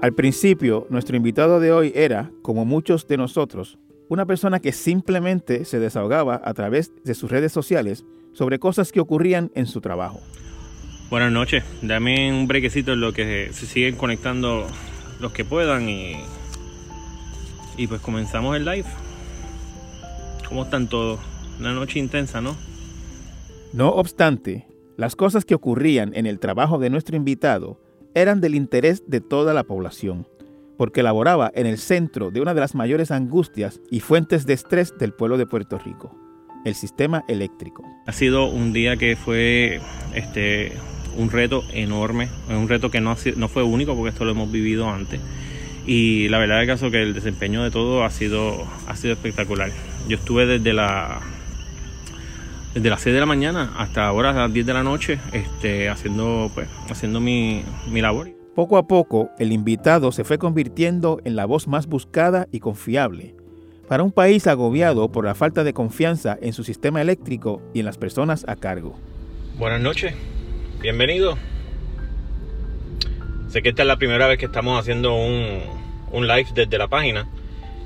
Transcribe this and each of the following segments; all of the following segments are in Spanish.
Al principio, nuestro invitado de hoy era, como muchos de nosotros, una persona que simplemente se desahogaba a través de sus redes sociales sobre cosas que ocurrían en su trabajo. Buenas noches, dame un brequecito en lo que se siguen conectando los que puedan y, y pues comenzamos el live. ¿Cómo están todos? Una noche intensa, ¿no? No obstante, las cosas que ocurrían en el trabajo de nuestro invitado eran del interés de toda la población, porque laboraba en el centro de una de las mayores angustias y fuentes de estrés del pueblo de Puerto Rico, el sistema eléctrico. Ha sido un día que fue este, un reto enorme, un reto que no, no fue único porque esto lo hemos vivido antes. Y la verdad es que el desempeño de todo ha sido, ha sido espectacular. Yo estuve desde la desde las 6 de la mañana hasta ahora a las 10 de la noche este, haciendo, pues, haciendo mi, mi labor. Poco a poco, el invitado se fue convirtiendo en la voz más buscada y confiable para un país agobiado por la falta de confianza en su sistema eléctrico y en las personas a cargo. Buenas noches, bienvenido. Sé que esta es la primera vez que estamos haciendo un, un live desde la página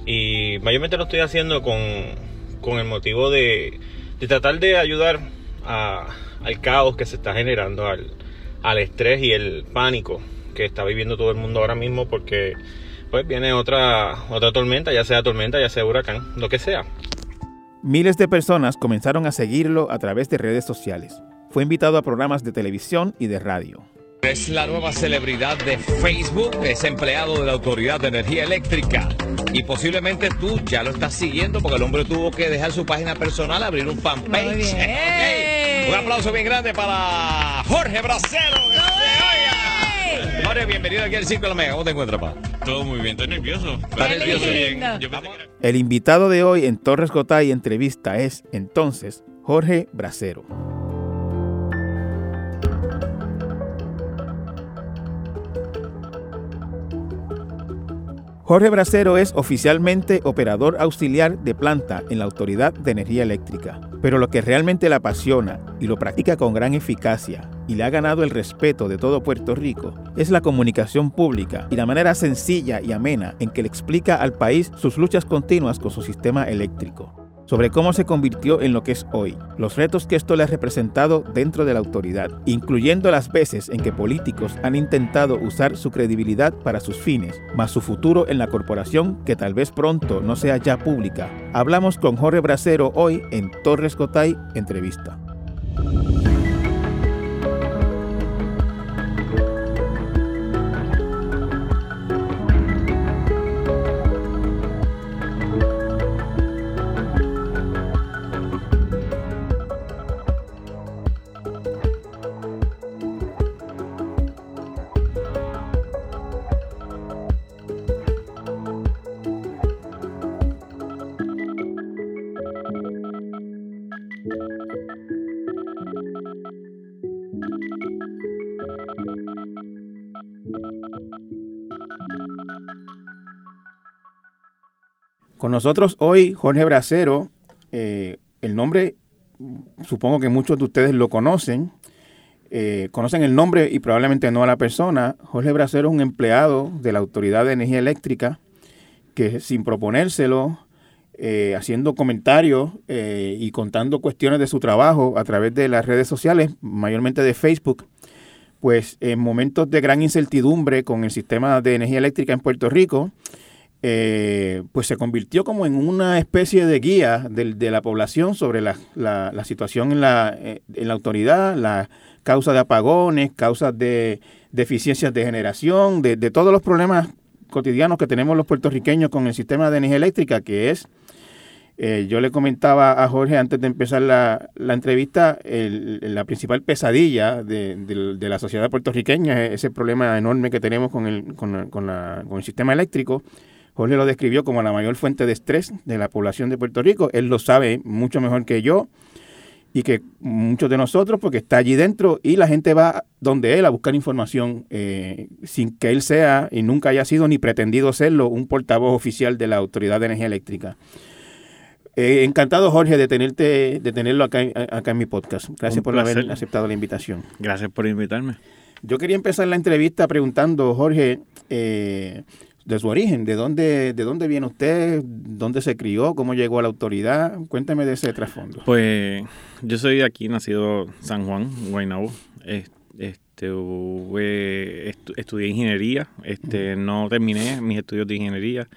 y mayormente lo estoy haciendo con, con el motivo de de tratar de ayudar al caos que se está generando, al, estrés y el pánico que está viviendo todo el mundo ahora mismo porque pues viene otra, otra tormenta, ya sea tormenta, ya sea huracán, lo que sea. Miles de personas comenzaron a seguirlo a través de redes sociales. Fue invitado a programas de televisión y de radio. Es la nueva celebridad de Facebook, es empleado de la Autoridad de Energía Eléctrica. Y posiblemente tú ya lo estás siguiendo porque el hombre tuvo que dejar su página personal, abrir un fanpage. Un aplauso bien grande para Jorge Bracero. Jorge, bienvenido aquí al Círculo Mega. ¿Cómo te encuentras, pa? Todo muy bien, estoy nervioso. ¿Estás nervioso? Bien. El invitado de hoy en Torres Gotay entrevista es entonces Jorge Bracero. Jorge Bracero es oficialmente operador auxiliar de planta en la Autoridad de Energía Eléctrica, pero lo que realmente le apasiona y lo practica con gran eficacia y le ha ganado el respeto de todo Puerto Rico es la comunicación pública y la manera sencilla y amena en que le explica al país sus luchas continuas con su sistema eléctrico sobre cómo se convirtió en lo que es hoy, los retos que esto le ha representado dentro de la autoridad, incluyendo las veces en que políticos han intentado usar su credibilidad para sus fines, más su futuro en la corporación que tal vez pronto no sea ya pública. Hablamos con Jorge Bracero hoy en Torres Cotay Entrevista. Con nosotros hoy Jorge Bracero, eh, el nombre, supongo que muchos de ustedes lo conocen, eh, conocen el nombre y probablemente no a la persona. Jorge Bracero es un empleado de la Autoridad de Energía Eléctrica que sin proponérselo, eh, haciendo comentarios y contando cuestiones de su trabajo a través de las redes sociales, mayormente de Facebook, pues en momentos de gran incertidumbre con el sistema de energía eléctrica en Puerto Rico, eh, pues se convirtió como en una especie de guía de, la población sobre la, situación en la, eh, en la autoridad, la causa de apagones, causas de deficiencias de generación, de, todos los problemas cotidianos que tenemos los puertorriqueños con el sistema de energía eléctrica, que es, eh, yo le comentaba a Jorge antes de empezar la, entrevista, la principal pesadilla de, la sociedad puertorriqueña es ese problema enorme que tenemos con el, con, con el sistema eléctrico Jorge lo describió como la mayor fuente de estrés de la población de Puerto Rico. Él lo sabe mucho mejor que yo y que muchos de nosotros, porque está allí dentro y la gente va donde él a buscar información eh, sin que él sea y nunca haya sido ni pretendido serlo un portavoz oficial de la Autoridad de Energía Eléctrica. Eh, encantado, Jorge, de tenerte, de tenerlo acá, acá en mi podcast. Gracias por haber aceptado la invitación. Gracias por invitarme. Yo quería empezar la entrevista preguntando, Jorge, eh, de su origen, de dónde, de dónde viene usted, dónde se crió, cómo llegó a la autoridad. Cuénteme de ese trasfondo. Pues yo soy aquí, nacido San Juan, Guaynabo. Este, estudié ingeniería, este, no terminé mis estudios de ingeniería.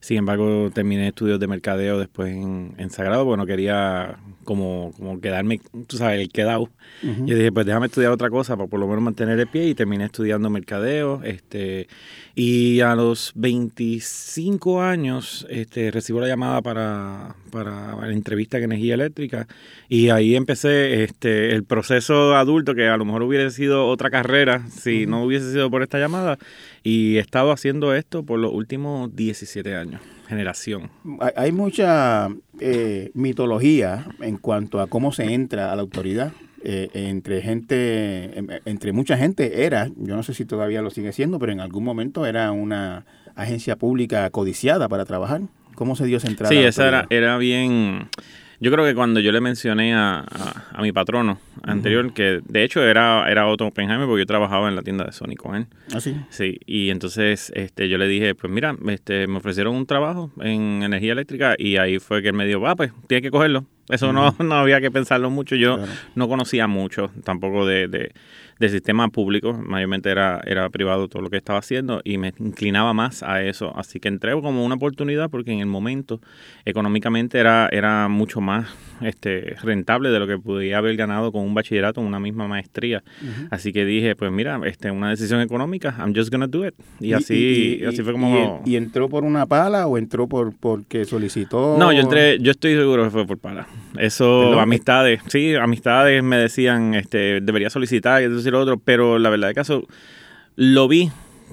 Sin embargo, terminé estudios de mercadeo después en, en Sagrado, bueno, quería como, como quedarme, tú sabes, el quedado. Yo dije, pues déjame estudiar otra cosa para por lo menos mantener el pie y terminé estudiando mercadeo. Este, y a los 25 años este, recibo la llamada para, para la entrevista en energía eléctrica y ahí empecé este, el proceso adulto que a lo mejor hubiese sido otra carrera si no hubiese sido por esta llamada y he estado haciendo esto por los últimos 17 años, generación. Hay mucha eh, mitología en cuanto a cómo se entra a la autoridad. Eh, entre gente, em, entre mucha gente era, yo no sé si todavía lo sigue siendo, pero en algún momento era una agencia pública codiciada para trabajar. ¿Cómo se dio esa entrada? Sí, esa era, era bien yo creo que cuando yo le mencioné a, a, mi patrono anterior, que de hecho era, era Otto Oppenheimer, porque yo trabajaba en la tienda de Sony con él. ¿Ah, sí? Sí, y entonces este, yo le dije, pues mira, este, me ofrecieron un trabajo en energía eléctrica y ahí fue que él me dijo, ah, pues tienes que cogerlo. Eso no, no había que pensarlo mucho. Yo no conocía mucho tampoco de, de del sistema público, mayormente era, era privado todo lo que estaba haciendo y me inclinaba más a eso. Así que entré como una oportunidad porque en el momento económicamente era, era mucho más este, rentable de lo que podía haber ganado con un bachillerato, una misma maestría. Así que dije, pues mira, este, una decisión económica, I'm just gonna do it. Y, así, así fue como... Y, entró por una pala o entró por porque solicitó? No, yo entré, yo estoy seguro que fue por pala. Eso, amistades, sí, amistades me decían, este, debería solicitar y otro, pero la verdad de caso, lo vi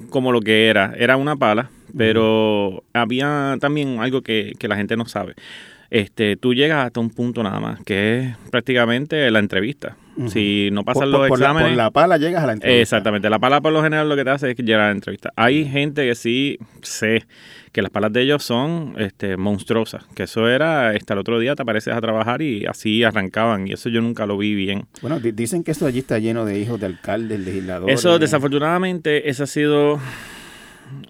como lo que era. Era una pala, pero había también algo que, que la gente no sabe este, tú llegas hasta un punto nada más, que es prácticamente la entrevista. Si no pasan los exámenes... por la pala llegas a la entrevista. Exactamente. La pala por lo general lo que te hace es llegar a la entrevista. Hay gente que sí sé que las palas de ellos son este, monstruosas. Que eso era, hasta el otro día te apareces a trabajar y así arrancaban. Y eso yo nunca lo vi bien. Bueno, dicen que esto allí está lleno de hijos de alcaldes, legisladores. Eso, desafortunadamente, eso ha sido...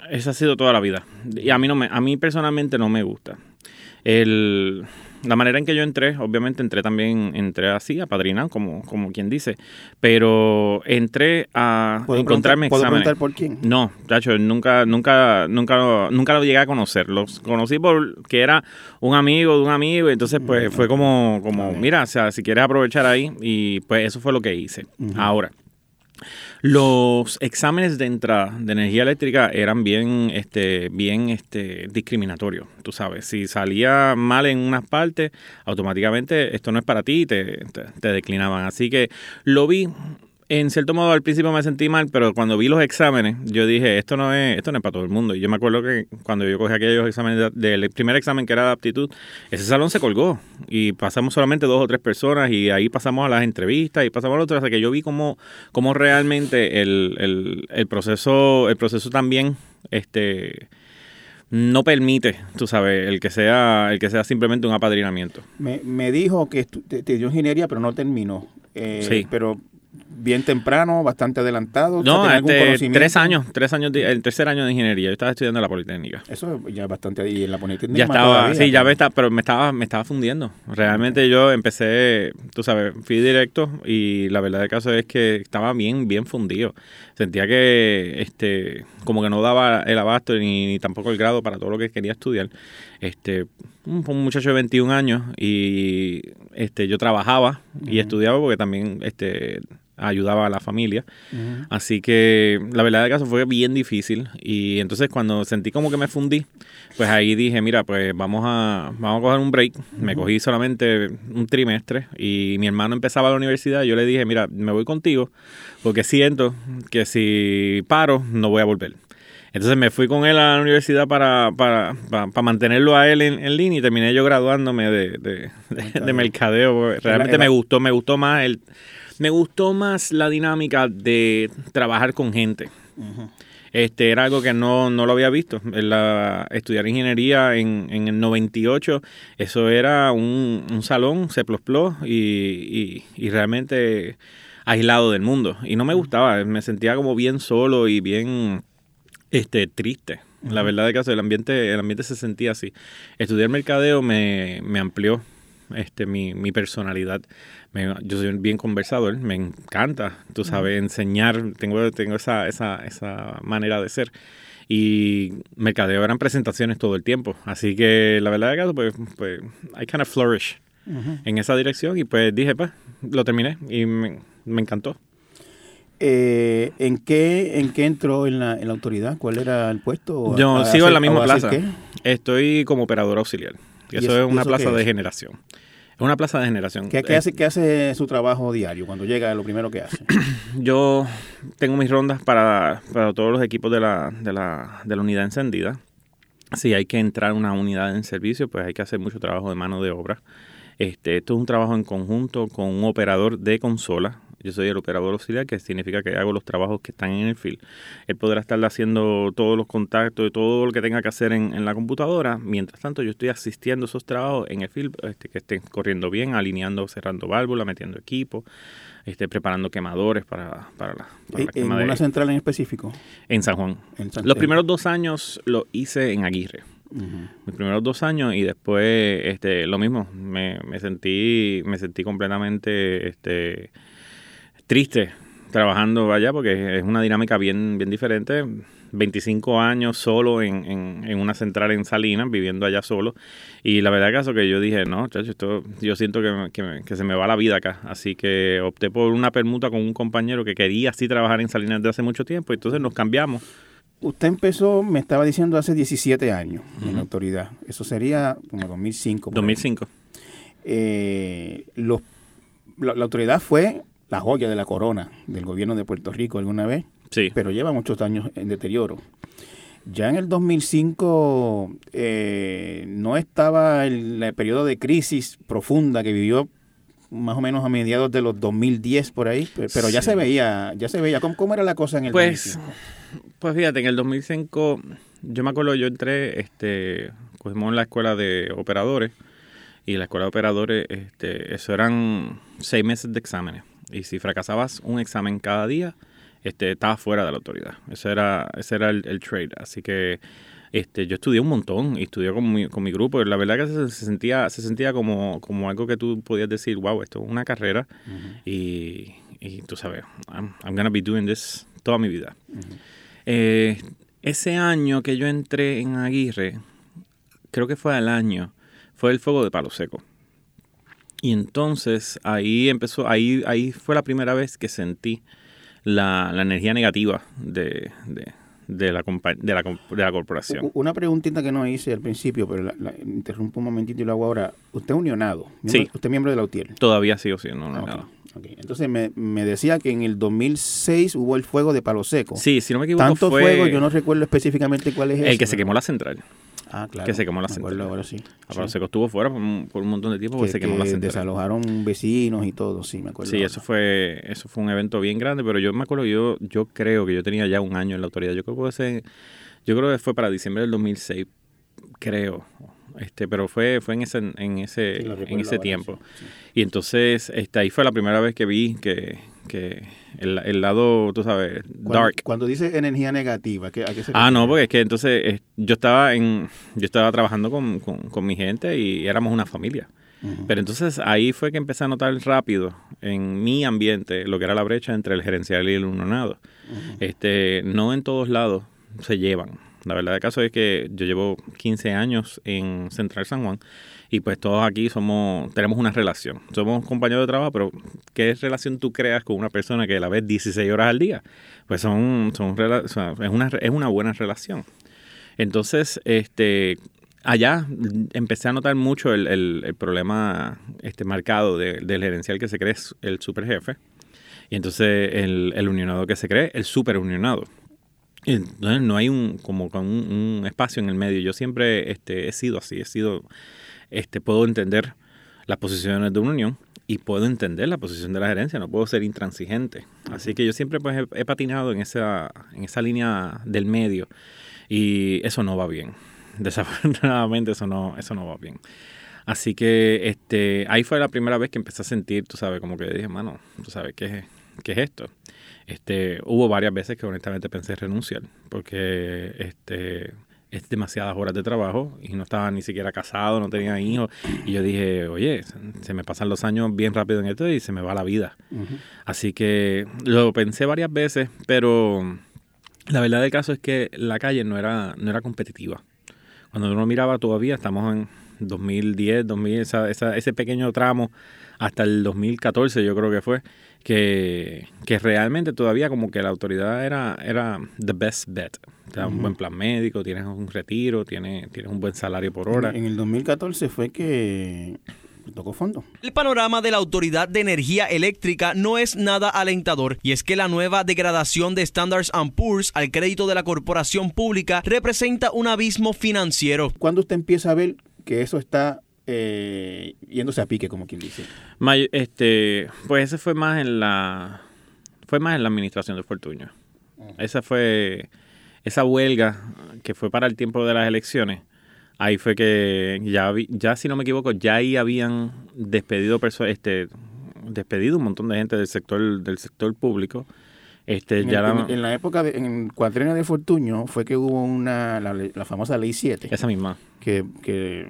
Eso ha sido toda la vida. Y a mí, no me, a mí personalmente no me gusta. El, la manera en que yo entré, obviamente entré también, entré así, a padrina, como, como quien dice, pero entré a encontrarme ¿Puedo preguntar por quién? No, chacho, nunca, nunca, nunca, nunca lo llegué a conocer. Los conocí porque era un amigo de un amigo, y entonces pues fue como, como mira, o sea, si quieres aprovechar ahí, y pues eso fue lo que hice. Ahora, los exámenes de entrada de energía eléctrica eran bien, este, bien este, discriminatorios, tú sabes. Si salía mal en unas partes, automáticamente esto no es para ti y te, te declinaban. Así que lo vi en cierto modo al principio me sentí mal, pero cuando vi los exámenes, yo dije, esto no es, esto no es para todo el mundo. Y yo me acuerdo que cuando yo cogí aquellos exámenes del primer examen que era de aptitud, ese salón se colgó y pasamos solamente dos o tres personas y ahí pasamos a las entrevistas y pasamos a otras, hasta que yo vi cómo, cómo realmente el, el, proceso, el proceso también, este no permite, tú sabes, el que sea, el que sea simplemente un apadrinamiento. Me, me dijo que te, dio ingeniería, pero no terminó. Eh, sí. Pero bien temprano, bastante adelantado. No, este, tres años, tres años, el tercer año de ingeniería. Yo estaba estudiando en la Politécnica. Eso ya es bastante ahí en la Politécnica. Ya estaba, sí, ya me está, pero me estaba, me estaba fundiendo. Realmente yo empecé, tú sabes, fui directo y la verdad del caso es que estaba bien, bien fundido. Sentía que, este, como que no daba el abasto ni, tampoco el grado para todo lo que quería estudiar. Este, un, muchacho de 21 años y este, yo trabajaba y estudiaba porque también, este, ayudaba a la familia. Así que la verdad del caso fue bien difícil. Y entonces cuando sentí como que me fundí, pues ahí dije, mira, pues vamos a, vamos a coger un break. Me cogí solamente un trimestre y mi hermano empezaba la universidad. Y yo le dije, mira, me voy contigo porque siento que si paro no voy a volver. Entonces me fui con él a la universidad para, para, para, mantenerlo a él en, línea y terminé yo graduándome de, de, mercadeo. Realmente me gustó, me gustó más el me gustó más la dinámica de trabajar con gente. Este era algo que no, lo había visto. La, estudiar ingeniería en, en, el 98, eso era un, un salón, y, y, y realmente aislado del mundo. Y no me gustaba, me sentía como bien solo y bien este, triste. La verdad de caso, el ambiente, el ambiente se sentía así. Estudiar mercadeo me, me amplió este, mi, mi personalidad. Me- yo soy bien conversador, me encanta, tú sabes, enseñar, tengo, tengo esa, esa, esa manera de ser. Y mercadeo eran presentaciones todo el tiempo. Así que la verdad de caso, pues, pues I kind of flourish en esa dirección y pues dije, pues, lo terminé y me, me encantó. Eh, ¿en, qué, ¿En qué entró en la, en la autoridad? ¿Cuál era el puesto? ¿O Yo a- a sigo en la misma plaza. qué? Estoy como operador auxiliar. Y ¿Y eso, es una eso plaza de es? generación. Es una plaza de generación. ¿Qué, qué Eh, hace, ¿Qué hace su trabajo diario cuando llega? Lo primero que hace. Yo tengo mis rondas para, para todos los equipos de la, de, la, de la unidad encendida. Si hay que entrar a una unidad en servicio, pues hay que hacer mucho trabajo de mano de obra. Este, esto es un trabajo en conjunto con un operador de consola. Yo soy el operador auxiliar, que significa que hago los trabajos que están en el field. Él podrá estar haciendo todos los contactos y todo lo que tenga que hacer en, en la computadora. Mientras tanto, yo estoy asistiendo a esos trabajos en el field, este, que estén corriendo bien, alineando, cerrando válvulas, metiendo equipo, este, preparando quemadores para, para la, para la ¿En de- una central en específico? en San Juan. En San- Los primeros dos años lo hice en Aguirre. Mis primeros dos años y después este, lo mismo. Me, me sentí me sentí completamente este, triste trabajando allá porque es una dinámica bien, bien diferente. 25 años solo en, en, en una central en Salinas, viviendo allá solo. Y la verdad caso que yo dije, no, chacho, esto, yo siento que, que, que se me va la vida acá. Así que opté por una permuta con un compañero que quería así trabajar en Salinas desde hace mucho tiempo. Entonces nos cambiamos. Usted empezó, me estaba diciendo, hace 17 años en la autoridad. Eso sería como 2005. por ahí. 2005. Eh, los- la, la autoridad fue la joya de la corona del gobierno de Puerto Rico alguna vez, Sí. pero lleva muchos años en deterioro. Ya en el 2005 eh, no estaba el, el periodo de crisis profunda que vivió más o menos a mediados de los 2010 por ahí, pe- pero ya se veía, ya se veía. ¿Cómo, cómo era la cosa en el Pues, 2005? pues fíjate, en el 2005, yo me acuerdo, yo entré, este, cogimos la escuela de operadores y la escuela de operadores, este, eso eran seis meses de exámenes. Y si fracasabas un examen cada día, este, estabas fuera de la autoridad. Ese era, ese era el, el trade. Así que este, yo estudié un montón y estudié con mi, con mi grupo. La verdad que se, se sentía, se sentía como, como algo que tú podías decir, wow, esto es una carrera y, y tú sabes, I'm, I'm gonna be doing this toda mi vida. Eh, ese año que yo entré en Aguirre, creo que fue al año, fue el fuego de Palo Seco. Y entonces ahí empezó, ahí, ahí fue la primera vez que sentí la, la energía negativa de, de, de la, compa- de, la, de la corporación. Una preguntita que no hice al principio, pero la, la- interrumpo un momentito y lo hago ahora. ¿Usted es unionado? ¿Miembro- Sí. ¿Usted es miembro de la UTIER? Todavía sigo siendo Ah, ok, nada. ok. Entonces me, me decía que en el 2006 hubo el fuego de Palo Seco. Sí, si no me equivoco, Tanto fue fuego, yo no recuerdo específicamente cuál es el ese, que se quemó la central. Ah, claro. que se quemó la central. ahora sí. A Palo Sí. Estuvo fuera por un, por un montón de tiempo porque Que, se quemó la que central. desalojaron vecinos y todo, sí, me acuerdo. Sí, eso fue, eso fue un evento bien grande, pero yo me acuerdo, yo, yo creo que yo tenía ya un año en la autoridad. Yo creo que ese, yo creo que fue para diciembre del 2006, creo. Este, pero fue, fue en ese, en ese, Sí, en ese tiempo. sí. Y entonces, este, ahí fue la primera vez que vi que, que el, el lado, tú sabes, Cuando, dark. Cuando dice energía negativa, ¿qué, ¿a qué se Ah, no, porque es que entonces eh, yo estaba en, yo estaba trabajando con, con, con mi gente y éramos una familia. Pero entonces ahí fue que empecé a notar rápido en mi ambiente lo que era la brecha entre el gerencial y el unionado. Este, no en todos lados se llevan. La verdad del caso es que yo llevo 15 años en Central San Juan y pues todos aquí somos tenemos una relación. Somos compañeros de trabajo, pero ¿qué relación tú creas con una persona que la ves 16 horas al día? Pues son, son es, una, es una buena relación. Entonces, este, allá empecé a notar mucho el, el- problema este, marcado de- del gerencial que se cree el superjefe y entonces el, el unionado que se cree el super unionado. Y Entonces no hay un como un, un espacio en el medio. Yo siempre este, he sido así, he sido, este, puedo entender las posiciones de una unión y puedo entender la posición de la gerencia, no puedo ser intransigente. Así que yo siempre pues he, he patinado en esa, en esa línea del medio y eso no va bien. Desafortunadamente eso no, eso no va bien. Así que este, ahí fue la primera vez que empecé a sentir, tú sabes, como que dije, mano, tú sabes que ¿qué es esto? Este, hubo varias veces que honestamente pensé renunciar, porque este, es demasiadas horas de trabajo y no estaba ni siquiera casado, no tenía hijos. Y yo dije, oye, se me pasan los años bien rápido en esto y se me va la vida. Así que lo pensé varias veces, pero la verdad del caso es que la calle no era, no era competitiva. Cuando uno miraba todavía, estamos en 2010, 2000, ese pequeño tramo hasta el 2014 yo creo que fue, que, que realmente todavía como que la autoridad era, era the best bet. Da un buen plan médico, tienes un retiro, tienes, tienes un buen salario por hora. En, el 2014 fue que tocó fondo. El panorama de la Autoridad de Energía Eléctrica no es nada alentador y es que la nueva degradación de Standards Poor's al crédito de la corporación pública representa un abismo financiero. ¿Cuándo usted empieza a ver que eso está eh, yéndose a pique, como quien dice. este, pues ese fue más en la fue más en la administración de Fortuño. Esa fue esa huelga que fue para el tiempo de las elecciones. Ahí fue que ya ya si no me equivoco, ya ahí habían despedido este despedido un montón de gente del sector del sector público. Este, en, ya la, en, la época, de, en el de Fortuño, fue que hubo una, la, la famosa Ley 7. Esa misma. Que, que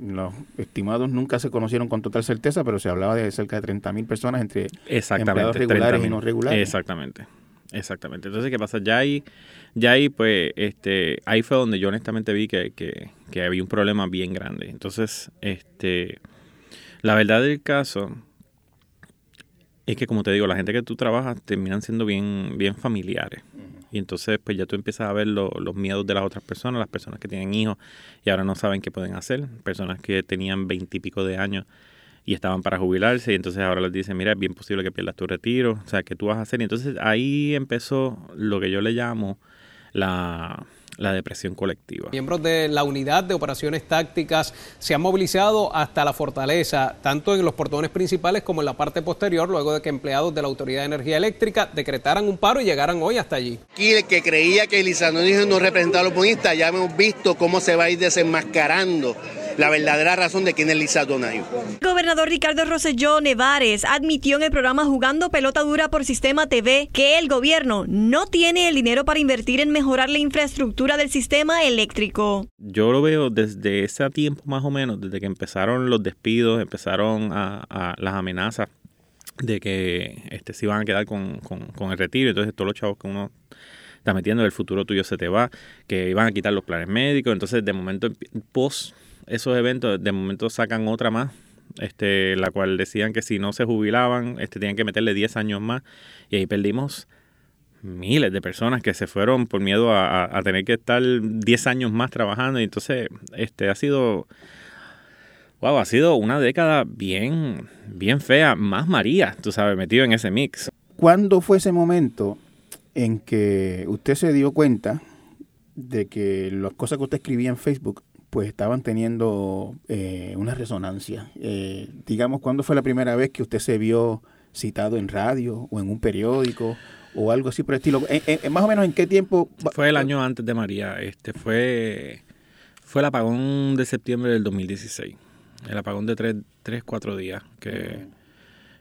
los estimados nunca se conocieron con total certeza, pero se hablaba de cerca de 30 mil personas entre empleados regulares y no regulares. Exactamente. Exactamente. Entonces, ¿qué pasa? Ya ahí, ya ahí, pues, este, ahí fue donde yo honestamente vi que, que, que había un problema bien grande. Entonces, este, la verdad del caso es que, como te digo, la gente que tú trabajas terminan siendo bien, bien familiares. Y entonces, pues ya tú empiezas a ver los miedos de las otras personas, las personas que tienen hijos y ahora no saben qué pueden hacer, personas que tenían veintipico de años y estaban para jubilarse y entonces ahora les dicen, mira, es bien posible que pierdas tu retiro, o sea, ¿qué tú vas a hacer? Y entonces ahí empezó lo que yo le llamo la, la depresión colectiva. Miembros de la unidad de operaciones tácticas se han movilizado hasta la fortaleza, tanto en los portones principales como en la parte posterior, luego de que empleados de la Autoridad de Energía Eléctrica decretaran un paro y llegaran hoy hasta allí. Aquí el que creía que Lisandro no representaba a los bonistas, ya hemos visto cómo se va a ir desenmascarando la verdadera razón de quién es Lisa Donayo. El gobernador Ricardo Rosselló Nevares admitió en el programa Jugando Pelota Dura por Sistema TV que el gobierno no tiene el dinero para invertir en mejorar la infraestructura del sistema eléctrico. Yo lo veo desde ese tiempo más o menos, desde que empezaron los despidos, empezaron a, las amenazas de que este, se iban a quedar con, con, el retiro, entonces todos los chavos que uno está metiendo, el futuro tuyo se te va, que iban a quitar los planes médicos, entonces de momento post esos eventos de momento sacan otra más, este, la cual decían que si no se jubilaban, este, tenían que meterle 10 años más. Y ahí perdimos miles de personas que se fueron por miedo a, tener que estar 10 años más trabajando. Y entonces, este, ha sido, wow, ha sido una década bien, bien fea, más María, tú sabes, metido en ese mix. ¿Cuándo fue ese momento en que usted se dio cuenta de que las cosas que usted escribía en Facebook pues estaban teniendo eh, una resonancia. Eh, digamos, ¿cuándo fue la primera vez que usted se vio citado en radio o en un periódico o algo así por el estilo? más o menos en qué tiempo? Fue el año antes de María. Este fue, fue el apagón de septiembre del 2016. El apagón de tres, tres cuatro días que,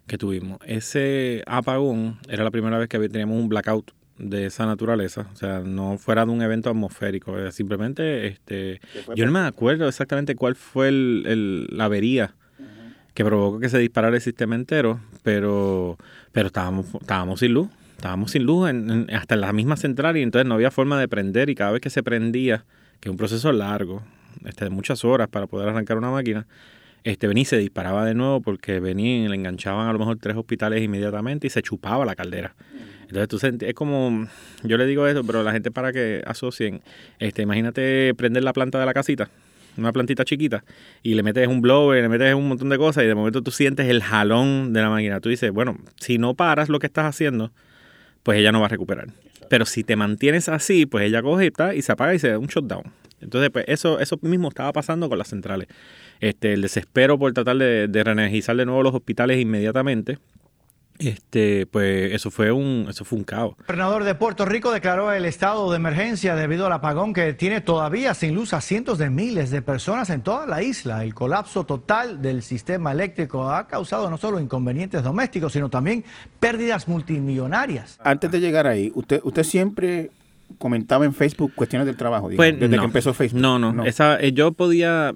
que tuvimos. Ese apagón era la primera vez que teníamos un blackout de esa naturaleza, o sea, no fuera de un evento atmosférico, simplemente, este, yo no me acuerdo exactamente cuál fue el, la avería que provocó que se disparara el sistema entero, pero, pero estábamos, estábamos sin luz, estábamos sin luz hasta en la misma central y entonces no había forma de prender y cada vez que se prendía, que es un proceso largo, este, de muchas horas para poder arrancar una máquina, este venía y se disparaba de nuevo porque venían y le enganchaban a lo mejor tres hospitales inmediatamente y se chupaba la caldera. Entonces tú es como, yo le digo eso, pero la gente para que asocien, este, imagínate prender la planta de la casita, una plantita chiquita, y le metes un blower, le metes un montón de cosas y de momento tú sientes el jalón de la máquina. Tú dices, bueno, si no paras lo que estás haciendo, pues ella no va a recuperar. Pero si te mantienes así, pues ella coge y, y se apaga y se da un shutdown. Entonces, pues eso, eso mismo estaba pasando con las centrales. Este, el desespero por tratar de, de reenergizar de nuevo los hospitales inmediatamente este, pues eso fue un, eso fue un caos. El gobernador de Puerto Rico declaró el estado de emergencia debido al apagón que tiene todavía sin luz a cientos de miles de personas en toda la isla. El colapso total del sistema eléctrico ha causado no solo inconvenientes domésticos, sino también pérdidas multimillonarias. Antes de llegar ahí, usted, usted siempre comentaba en Facebook cuestiones del trabajo, digamos, Pues, desde no. que empezó Facebook. No, no, Esa, eh, yo podía,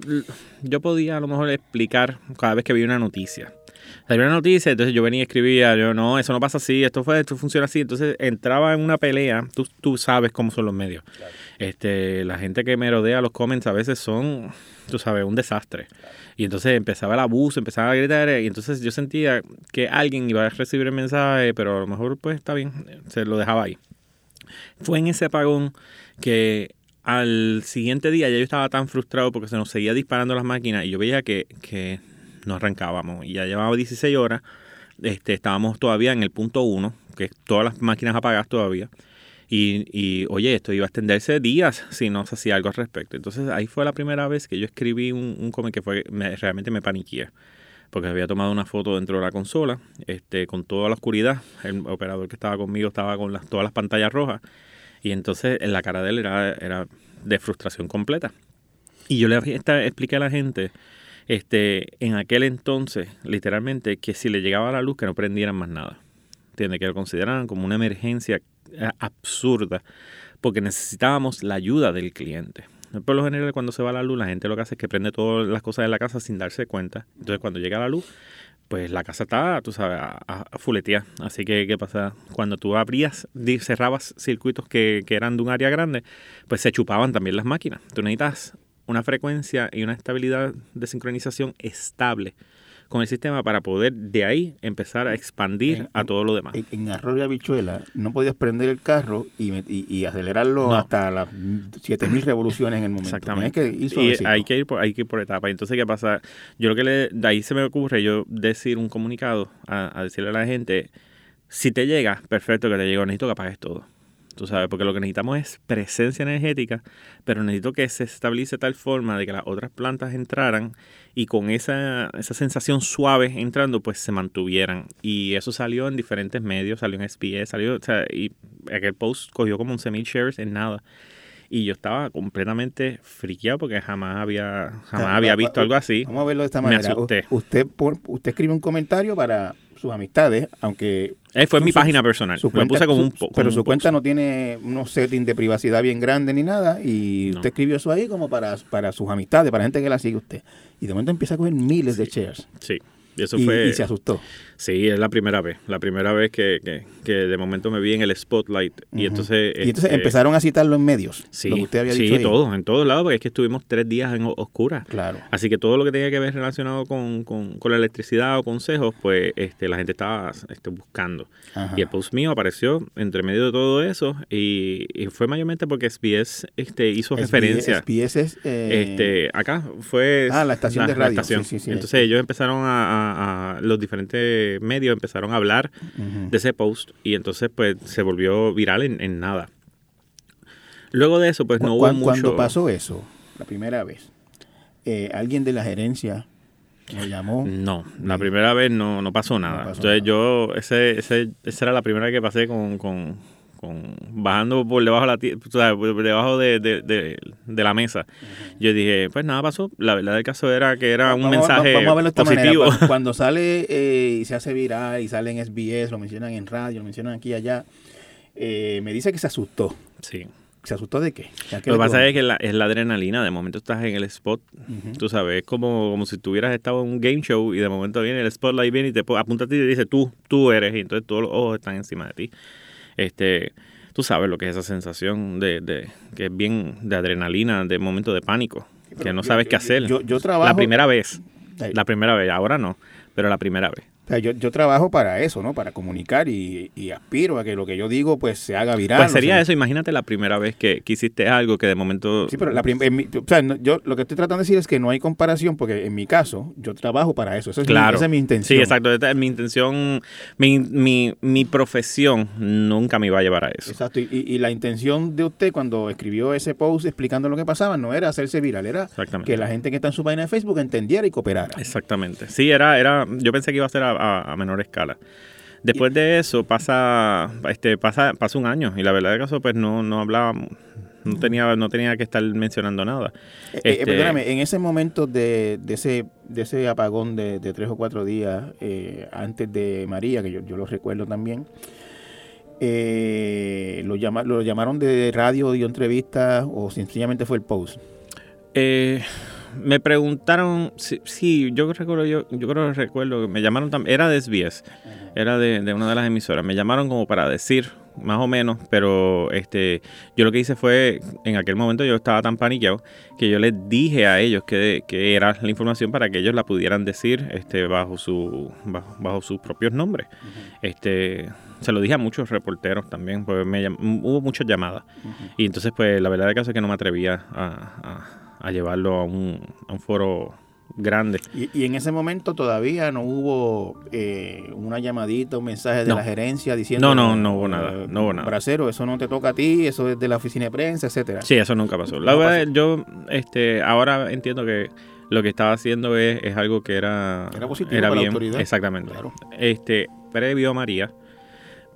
yo podía a lo mejor explicar cada vez que vi una noticia. Salió una noticia, entonces yo venía y escribía, yo no, eso no pasa así, esto fue, esto funciona así. Entonces entraba en una pelea, tú, tú sabes cómo son los medios. Este, la gente que me rodea los comments a veces son, tú sabes, un desastre. Y entonces empezaba el abuso, empezaba a gritar, y entonces yo sentía que alguien iba a recibir el mensaje, pero a lo mejor pues está bien, se lo dejaba ahí. Fue en ese apagón que al siguiente día ya yo estaba tan frustrado porque se nos seguía disparando las máquinas y yo veía que, que no arrancábamos. Y ya llevaba 16 horas, este, estábamos todavía en el punto 1, que todas las máquinas apagadas todavía. Y, y, oye, esto iba a extenderse días si no se hacía algo al respecto. Entonces ahí fue la primera vez que yo escribí un, un cómic que fue, me- realmente me paniqué. Porque había tomado una foto dentro de la consola, este, con toda la oscuridad. El operador que estaba conmigo estaba con las, todas las pantallas rojas. Y entonces en la cara de él era, era de frustración completa. Y yo le expliqué a la gente, este, en aquel entonces, literalmente, que si le llegaba la luz, que no prendieran más nada. ¿Entiendes? Que lo consideraran como una emergencia eh, absurda, porque necesitábamos la ayuda del cliente. Por lo general, cuando se va la luz, la gente lo que hace es que prende todas las cosas de la casa sin darse cuenta. Entonces, cuando llega la luz, pues la casa está, tú sabes, a, a- a fuletear. Así que, ¿qué pasa? Cuando tú abrías, cerrabas circuitos que, que eran de un área grande, pues se chupaban también las máquinas. Tú necesitas una frecuencia y una estabilidad de sincronización estable con el sistema para poder de ahí empezar a expandir En- a todo lo demás. En, en arroz y habichuela no podías prender el carro y, y- y acelerarlo No. hasta las 7000 revoluciones en el momento. Exactamente. Que y suavecito. hay que ir por, hay que ir por etapas. Entonces, ¿qué pasa? Yo lo que le, de ahí se me ocurre yo decir un comunicado a, a decirle a la gente, si te llega, perfecto que te llegó, necesito que apagues todo. Tú sabes, porque lo que necesitamos es presencia energética, pero necesito que se estabilice de tal forma de que las otras plantas entraran y con esa, esa sensación suave entrando, pues se mantuvieran. Y eso salió en diferentes medios, salió en SBS, salió, o sea, y aquel post cogió como 11.000 shares en nada. Y yo estaba completamente friqueado porque jamás había, jamás Va- había va- visto va- algo así. Vamos a verlo de esta Me manera. U- asusté. Usted, por- usted escribe un comentario para sus amistades, aunque... Eh, fue en mi su- página personal. su cuenta- puse como un po- como Pero su cuenta no tiene unos settings de privacidad bien grandes ni nada y No. usted escribió eso ahí como para, para sus amistades, para gente que la sigue usted. Y de momento empieza a coger miles de shares. Sí. Y eso Y, fue. y se asustó. Sí, es la primera vez. La primera vez que, que, que de momento me vi en el spotlight. Y entonces. Y entonces este, empezaron a citarlo en medios. Sí, lo que usted había sí, dicho ahí. todos, en todos lados, porque es que estuvimos tres días en oscuras. Claro. Así que todo lo que tenía que ver relacionado con, con, con la electricidad o consejos, pues este, la gente estaba este, buscando. Ajá. Y el post mío apareció entre medio de todo eso y, y fue mayormente porque SBS este, hizo SBS referencia. SBS es, eh, Este, acá fue Ah, la estación de radio. estación. Sí, sí, sí. Entonces ellos empezaron a, a- a- los diferentes medios empezaron a hablar de ese post y entonces pues se volvió viral en, en nada. Luego de eso pues no hubo mucho. Cuando pasó eso, la primera vez, eh, alguien de la gerencia me llamó. No, la primera vez no, no pasó nada. pasó Entonces nada. yo, ese, ese, esa era la primera vez que pasé con, con, con bajando por debajo de la, o sea, por debajo de, de, de- de la mesa. Yo dije, pues nada pasó. La verdad del caso era que era un Vamos mensaje vamos a esta manera. positivo. Cuando, cuando sale eh, y se hace viral y sale en SBS, lo mencionan en radio, lo mencionan aquí y allá, eh, me dice que se asustó. sí. ¿Se asustó de qué? ¿A qué Lo que pasa es que la, es la adrenalina. De momento estás en el spot. Ujú. Tú sabes, es como, como si tuvieras estado en un game show y de momento viene el spotlight viene y te apunta a ti y te dice tú, tú eres. Y entonces todos los ojos están encima de ti. Este, tú sabes lo que es esa sensación de, de que es bien de adrenalina, de momento de pánico, que no yo- sabes yo- qué hacer. yo- yo trabajo- La primera vez. La primera vez. Ahora no, pero la primera vez. O sea, yo, yo trabajo para eso, ¿no? Para comunicar y, y aspiro a que lo que yo digo pues se haga viral. Pues o sería sea, eso. Imagínate la primera vez que, que hiciste algo que de momento... Sí, pero la mi- o sea, no- yo lo que estoy tratando de decir es que no hay comparación porque en mi caso yo trabajo para eso. Esa es, mi, Claro. esa es mi intención. Sí, exacto. Esta es Mi intención, mi, mi, mi profesión nunca me iba a llevar a eso. Exacto. Y, y la intención de usted cuando escribió ese post explicando lo que pasaba no era hacerse viral, era que la gente que está en su página de Facebook entendiera y cooperara. Exactamente. Sí, era, era, yo pensé que iba a ser a, a- a menor escala. Después de eso pasa, este, pasa, pasa un año y la verdad de caso pues no, no hablaba, no tenía, no tenía que estar mencionando nada. Eh, eh, Este, perdóname, en ese momento de, de ese de ese apagón de, de tres o cuatro días eh, antes de María, que yo, yo lo recuerdo también, lo, llama, lo llamaron de radio, dio entrevistas o sencillamente fue el post. Eh, me preguntaron, sí, sí, yo recuerdo, yo, yo creo que recuerdo que me llamaron también, era de SBS, era de, de una de las emisoras, me llamaron como para decir, más o menos, pero este, yo lo que hice fue, en aquel momento yo estaba tan paniqueado que yo les dije a ellos que, que era la información para que ellos la pudieran decir este, bajo, su, bajo, bajo sus propios nombres. este, se lo dije a muchos reporteros también, pues me hubo muchas llamadas. Y entonces, pues la verdad del caso es que no me atrevía a, a- a llevarlo a un, a un foro grande. Y, y en ese momento todavía no hubo eh, una llamadita, un mensaje de No. la gerencia diciendo... No, no, no hubo nada, eh, no hubo nada. Bracero, eso no te toca a ti, eso es de la oficina de prensa, etcétera. Sí, eso nunca pasó. La No verdad, pasó. yo este, ahora entiendo que lo que estaba haciendo es, es algo que era, Era positivo para la bien. autoridad. Exactamente. Claro. Este, previo a María,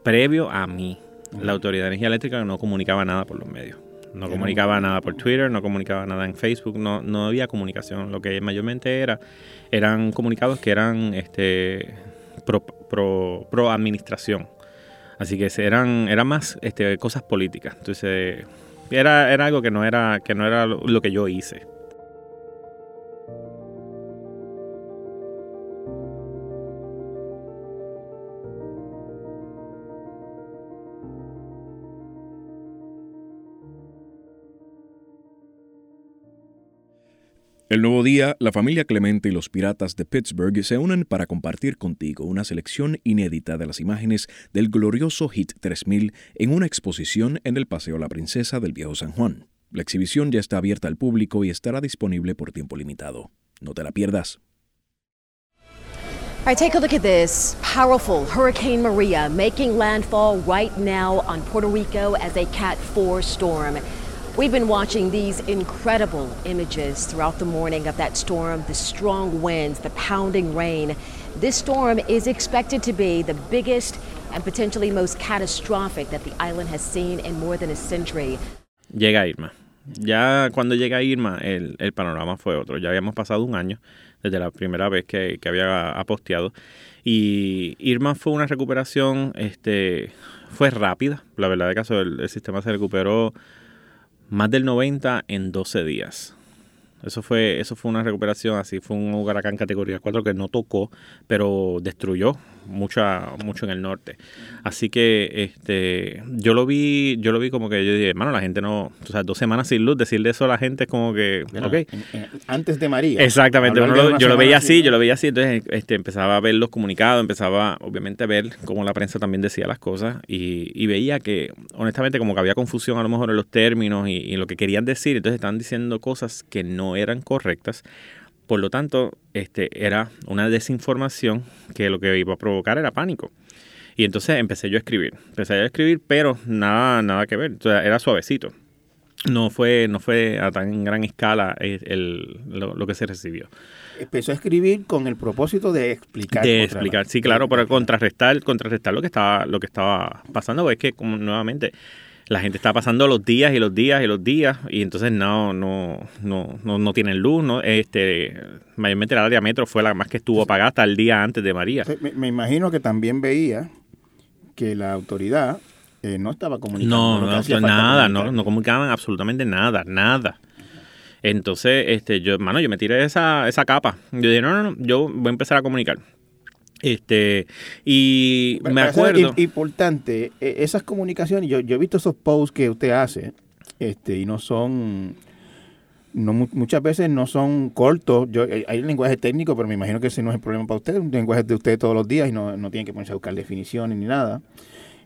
previo a mí, la Autoridad de Energía Eléctrica no comunicaba nada por los medios. No comunicaba un- nada por Twitter, no comunicaba nada en Facebook, no, no había comunicación. Lo que mayormente era, eran comunicados que eran este, pro, pro, pro administración. Así que eran, eran más este, cosas políticas. Entonces, era, era algo que no era, que no era lo que yo hice. El nuevo día, la familia Clemente y los piratas de Pittsburgh se unen para compartir contigo una selección inédita de las imágenes del glorioso Hit 3000 en una exposición en el Paseo La Princesa del Viejo San Juan. La exhibición ya está abierta al público y estará disponible por tiempo limitado. No te la pierdas. All right, take a look at this. Powerful Hurricane Maria making landfall right now on Puerto Rico as a Cat 4 storm. We've been watching these incredible images throughout the morning of that storm, the strong winds, the pounding rain. This storm is expected to be the biggest and potentially most catastrophic that the island has seen in more than a century. Llega Irma. Ya cuando llega Irma, el, el panorama fue otro. Ya habíamos pasado un año desde la primera vez que, que había aposteado. Y Irma fue una recuperación, este, fue rápida. La verdad de caso, el, el sistema se recuperó más del 90 en 12 días. Eso fue, eso fue una recuperación así, fue un huracán categoría 4 que no tocó, pero destruyó mucha, mucho en el norte. Así que este yo lo vi, yo lo vi como que yo dije, hermano, la gente no, o sea, dos semanas sin luz, decirle eso a la gente es como que, Bueno, antes de María. Exactamente, lo- yo lo veía así, yo lo veía así, entonces este, empezaba a ver los comunicados, empezaba obviamente a ver cómo la prensa también decía las cosas y, y veía que honestamente como que había confusión a lo mejor en los términos y, y lo que querían decir, entonces estaban diciendo cosas que no eran correctas. Por lo tanto, este, era una desinformación que lo que iba a provocar era pánico. Y entonces empecé yo a escribir. Empecé yo a escribir, pero nada, nada que ver. O sea, era suavecito. No fue, no fue a tan gran escala el, el- lo, lo que se recibió. Empezó a escribir con el propósito de explicar. De explicar, sí, claro, para contrarrestar, contrarrestar lo que estaba, lo que estaba pasando, es que como nuevamente la gente está pasando los días y los días y los días y entonces no, no, no, no, no tienen luz, no, este, mayormente la área metro fue la más que estuvo apagada hasta el día antes de María. Me, me imagino que también veía que la autoridad eh, no estaba comunicando. No, no, nada, no, no comunicaban absolutamente nada, nada. Entonces, este, yo, hermano, yo me tiré esa, esa capa. Yo dije, no, no, no, yo voy a empezar a comunicar. Este, y me para acuerdo. im- importante, eh, esas comunicaciones, yo, yo he visto esos posts que usted hace, este, y no son, no mu- muchas veces no son cortos. Yo, hay un lenguaje técnico, pero me imagino que ese no es el problema para usted, un lenguaje de usted todos los días y no, no tiene que ponerse a buscar definiciones ni nada.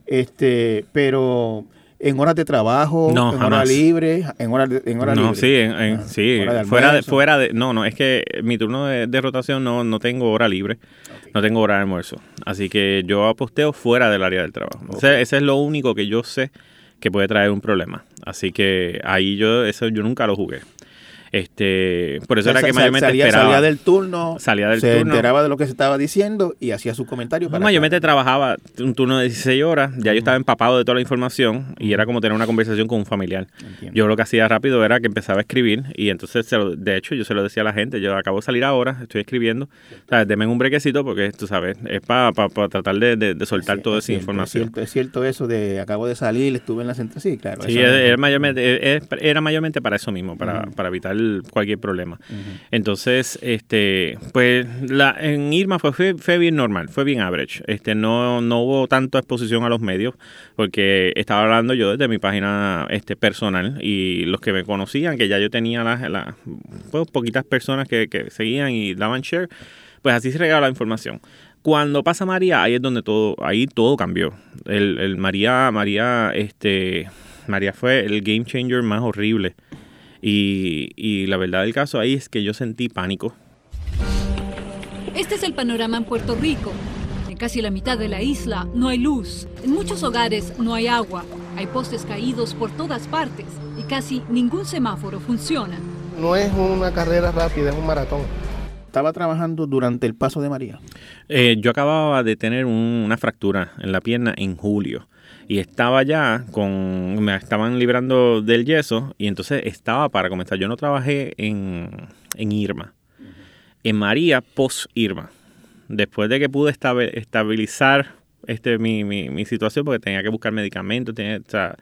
Este, pero en horas de trabajo, No, en horas libres, en horas de, en horas no, sí, en- en- Ah, sí, hora de fuera de, fuera de, no, no, es que mi turno de, de rotación no, no tengo hora libre, no tengo hora de almuerzo, así que yo aposteo fuera del área del trabajo. Ese, ese es lo único que yo sé que puede traer un problema, así que ahí yo, eso yo nunca lo jugué. Este, por eso O sea, era que mayormente salía, esperaba. salía del turno, Salía del se turno. enteraba de lo que se estaba diciendo y hacía su comentario. Para Mayormente trabajaba un turno de 16 horas, ya yo estaba empapado de toda la información y era como tener una conversación con un familiar. Yo lo que hacía rápido era que empezaba a escribir y entonces, se lo- de hecho, yo se lo decía a la gente, yo acabo de salir ahora, estoy escribiendo, denme un brequecito porque, tú sabes, es para tratar de, de- de soltar toda esa cierto, información. Es cierto, es cierto eso de acabo de salir, estuve en la central. Sí, claro. Sí, era, era mayormente, era- era mayormente para eso mismo, para, para evitar cualquier problema. Entonces, este, pues la, en Irma fue, fue, fue bien normal, fue bien average. Este, no, no hubo tanta exposición a los medios porque estaba hablando yo desde mi página este, personal y los que me conocían, que ya yo tenía las las, pues, poquitas personas que, que seguían y daban share, pues así se regaba la información. Cuando pasa María, ahí es donde todo, ahí todo cambió. El, el María, María, este, María fue el game changer más horrible. Y, y la verdad del caso ahí es que yo sentí pánico. Este es el panorama en Puerto Rico. En casi la mitad de la isla no hay luz. En muchos hogares no hay agua. Hay postes caídos por todas partes y casi ningún semáforo funciona. No es una carrera rápida, es un maratón. Estaba trabajando durante el paso de María. Eh, yo acababa de tener un- una fractura en la pierna en julio y estaba ya con, me estaban librando del yeso y entonces estaba para comenzar. Yo no trabajé en, en Irma, en María post Irma. Después de que pude estabilizar este mi, mi, mi situación porque tenía que buscar medicamentos, tenía, o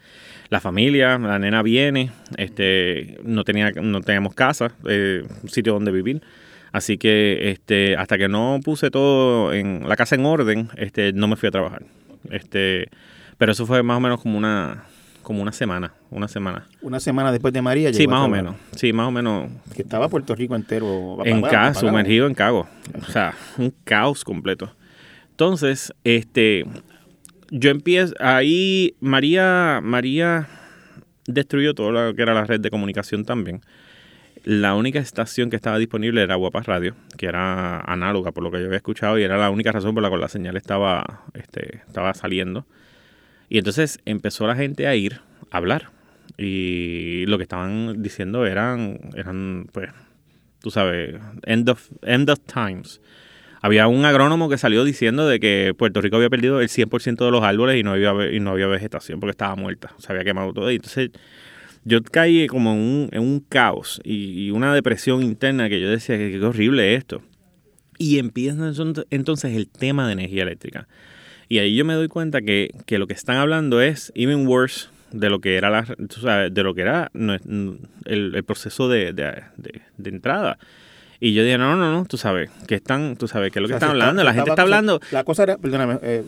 la familia, la nena viene, este, no tenía, no teníamos casa, eh, un sitio donde vivir. Así que este, hasta que no puse todo en la casa en orden, este, no me fui a trabajar. Este, pero eso fue más o menos como una, como una semana, una semana. Una semana después de María Sí, llegó a más o menos. Sí, más o menos. Que estaba Puerto Rico entero En caos, sumergido en caos. O sea, un caos completo. Entonces, este, yo empiezo, ahí María, María destruyó todo lo que era la red de comunicación también. La única estación que estaba disponible era Guapas Radio, que era análoga por lo que yo había escuchado y era la única razón por la cual la señal estaba, este, estaba saliendo. Y entonces empezó la gente a ir a hablar. Y lo que estaban diciendo eran, eran pues, tú sabes, end of, end of times. Había un agrónomo que salió diciendo de que Puerto Rico había perdido el 100% de los árboles y no había y no había vegetación porque estaba muerta, se había quemado todo. Y entonces yo caí como en un, en un caos y, y una depresión interna que yo decía que qué horrible esto. Y empieza entonces el tema de energía eléctrica. Y ahí yo me doy cuenta que, que lo que están hablando es even worse de lo que era la, sabes, de lo que era el, el proceso de, de- de- de entrada. Y yo dije, no, no, no, tú sabes, que están, tú sabes, que es lo que O sea, están hablando, está- la gente estaba- está hablando. La cosa era, perdóname, eh,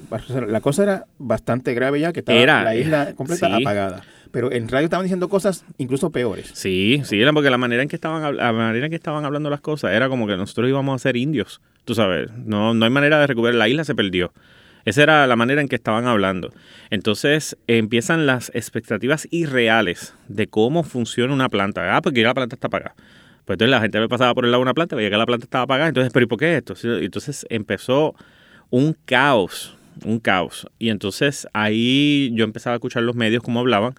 la cosa era bastante grave ya, que estaba Era, la isla eh, completa sí. apagada. Pero en radio estaban diciendo cosas incluso peores. Sí, sí, era porque la manera en que estaban la manera en que estaban hablando las cosas era como que nosotros íbamos a ser indios, tú sabes, no, no hay manera de recuperar, la isla se perdió. Esa era la manera en que estaban hablando. Entonces empiezan las expectativas irreales de cómo funciona una planta. Ah, porque ya la planta está apagada. Pues entonces la gente me pasaba por el lado de una planta, veía que la planta estaba apagada. Entonces, ¿pero y por qué esto? Entonces empezó un caos, un caos. Y entonces ahí yo empezaba a escuchar los medios como hablaban.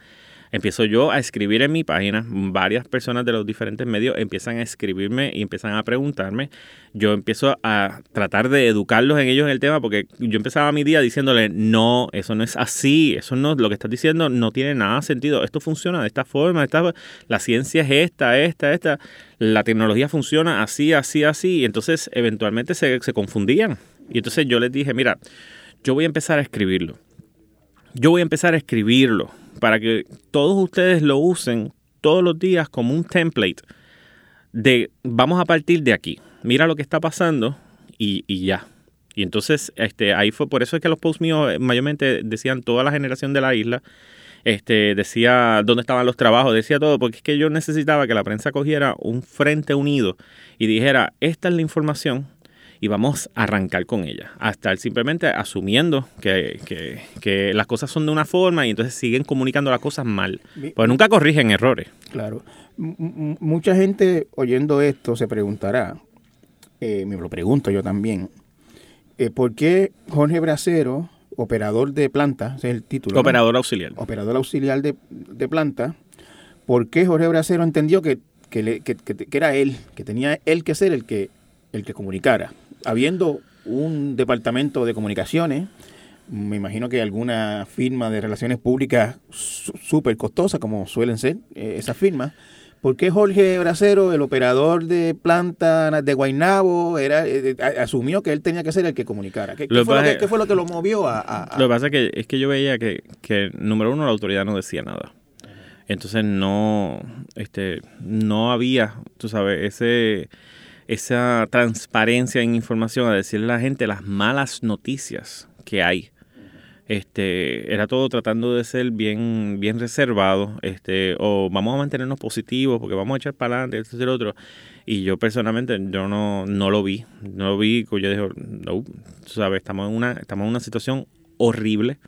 Empiezo yo a escribir en mi página, varias personas de los diferentes medios empiezan a escribirme y empiezan a preguntarme. Yo empiezo a tratar de educarlos en ellos en el tema porque yo empezaba mi día diciéndole, no, eso no es así, eso no, lo que estás diciendo no tiene nada sentido, esto funciona de esta forma, esta, la ciencia es esta, esta, esta, la tecnología funciona así, así, así, y entonces eventualmente se, se confundían. Y entonces yo les dije, mira, yo voy a empezar a escribirlo. Yo voy a empezar a escribirlo para que todos ustedes lo usen todos los días como un template de vamos a partir de aquí. Mira lo que está pasando y, y ya. Y entonces este, ahí fue por eso es que los posts míos eh, mayormente decían toda la generación de la isla. Este, decía dónde estaban los trabajos, decía todo, porque es que yo necesitaba que la prensa cogiera un frente unido y dijera, esta es la información y vamos a arrancar con ella. A estar simplemente asumiendo que, que- que las cosas son de una forma y entonces siguen comunicando las cosas mal. Pues nunca corrigen errores. Claro. M- mucha gente oyendo esto se preguntará, eh, me lo pregunto yo también, eh, ¿por qué Jorge Bracero, operador de planta, ese es el título? ¿no? Operador auxiliar. Operador auxiliar de, de planta, ¿por qué Jorge Bracero entendió que que, le- que- que- que era él, que tenía él que ser el que, el que comunicara. Habiendo un departamento de comunicaciones, me imagino que alguna firma de relaciones públicas súper costosa, como suelen ser eh, esas firmas, ¿por qué Jorge Bracero, el operador de planta de Guaynabo, era, eh, asumió que él tenía que ser el que comunicara? ¿Qué, fue, lo que, qué fue lo que lo movió a...? a- a- Lo que pasa es que, es que yo veía que, que, número uno, la autoridad no decía nada. Entonces no, este, no había, tú sabes, ese, esa transparencia en información a decirle a la gente las malas noticias que hay. Este, era todo tratando de ser bien, bien reservado, este, o vamos a mantenernos positivos porque vamos a echar para adelante, esto y lo otro. Y yo personalmente, yo no, no lo vi, no lo vi, yo dije, no, sabes, estamos en una, estamos en una situación horrible.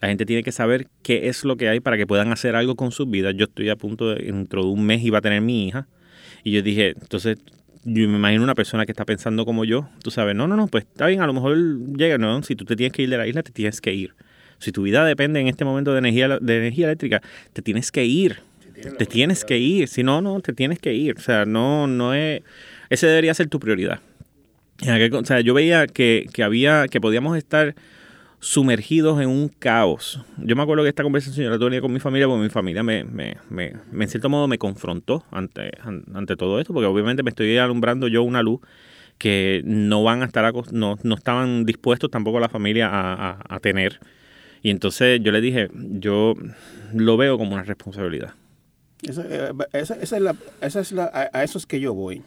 La gente tiene que saber qué es lo que hay para que puedan hacer algo con sus vidas. Yo estoy a punto de, dentro de un mes iba a tener mi hija. Y yo dije, entonces, yo me imagino una persona que está pensando como yo, tú sabes, no, no, no, pues está bien, a lo mejor llega, no, si tú te tienes que ir de la isla, te tienes que ir. Si tu vida depende en este momento de energía, de energía eléctrica, te tienes que ir. Te tienes que ir. Si no, no, te tienes que ir. O sea, no, no es. Ese debería ser tu prioridad. O sea, yo veía que, que había, que podíamos estar sumergidos en un caos. Yo me acuerdo que esta conversación yo la tenía con mi familia, porque mi familia me, me, me, me, en cierto modo me confrontó ante, an- ante todo esto, porque obviamente me estoy alumbrando yo una luz que no van a estar, acos- no, no estaban dispuestos tampoco la familia a, a- a tener. Y entonces yo le dije, yo lo veo como una responsabilidad. Esa, eh, esa- esa es la, esa es la, a, a eso es que yo voy.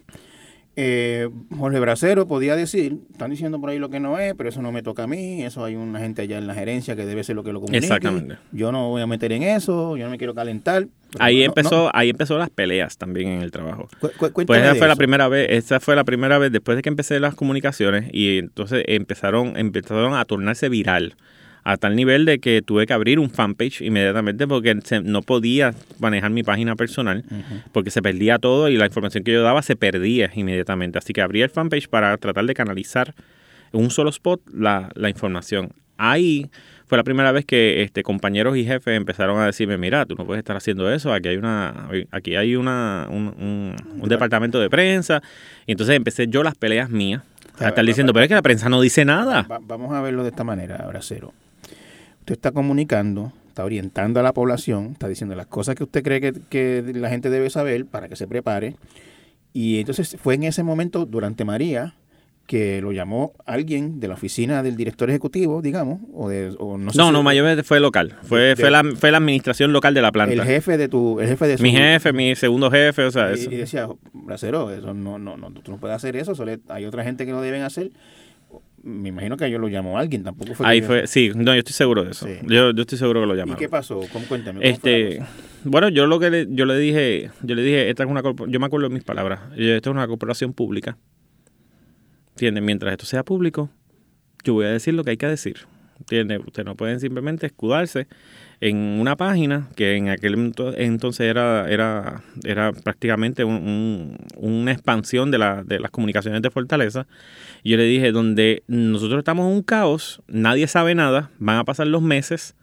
Eh, Jorge Bracero podía decir, están diciendo por ahí lo que no es, pero eso no me toca a mí, eso hay una gente allá en la gerencia que debe ser lo que lo comunique. Exactamente. Yo no voy a meter en eso, yo no me quiero calentar. Ahí no- empezó, no- ahí empezó las peleas también en el trabajo. Cu- Pues esa fue la primera vez, esa fue la primera vez después de que empecé las comunicaciones y entonces empezaron, empezaron a tornarse viral a tal nivel de que tuve que abrir un fanpage inmediatamente porque se- no podía manejar mi página personal porque se perdía todo y la información que yo daba se perdía inmediatamente. Así que abrí el fanpage para tratar de canalizar en un solo spot la, la información. Ahí fue la primera vez que este, compañeros y jefes empezaron a decirme, mira, tú no puedes estar haciendo eso, aquí hay una, aquí hay una, un, un- un departamento de prensa. Y entonces empecé yo las peleas mías a estar diciendo, pero es que la prensa no dice nada. Va- vamos a verlo de esta manera, Bracero. Usted está comunicando, está orientando a la población, está diciendo las cosas que usted cree que, que la gente debe saber para que se prepare. Y entonces fue en ese momento, durante María, que lo llamó alguien de la oficina del director ejecutivo, digamos, o de... O no, sé No, si- no, mayormente fue local. Fue, De- fue, la, fue la administración local de la planta. El jefe de tu... El jefe de su- mi jefe, mi segundo jefe, o sea, y, eso. y decía, Bracero, eso no, no, no, tú no puedes hacer eso, solo hay otra gente que lo deben hacer. Me imagino que yo lo llamó alguien, tampoco fue Ahí yo- fue, sí, no, yo estoy seguro de eso. Yo, yo estoy seguro que lo ¿Y llamaron. qué pasó? ¿Cómo, cuéntame. ¿cómo fue la Este, bueno, yo lo que le, yo le dije, yo le dije, esta es una yo me acuerdo de mis palabras, esto es una corporación pública. ¿Entienden? Mientras esto sea público, yo voy a decir lo que hay que decir. ¿Entienden? Ustedes no pueden simplemente escudarse en una página que en aquel ento- entonces era, era, era prácticamente un- un- una expansión de, la, de las comunicaciones de Fortaleza. Yo le dije, donde nosotros estamos en un caos, nadie sabe nada, van a pasar los meses.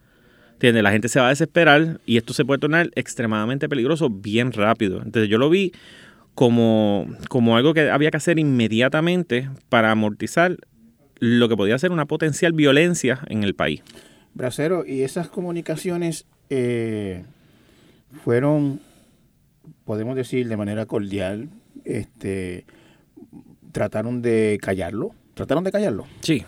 La gente se va a desesperar y esto se puede tornar extremadamente peligroso bien rápido. Entonces yo lo vi como, como algo que había que hacer inmediatamente para amortizar lo que podía ser una potencial violencia en el país. Bracero, ¿y esas comunicaciones eh, fueron, podemos decir de manera cordial, este, trataron de callarlo? ¿Trataron de callarlo? Sí,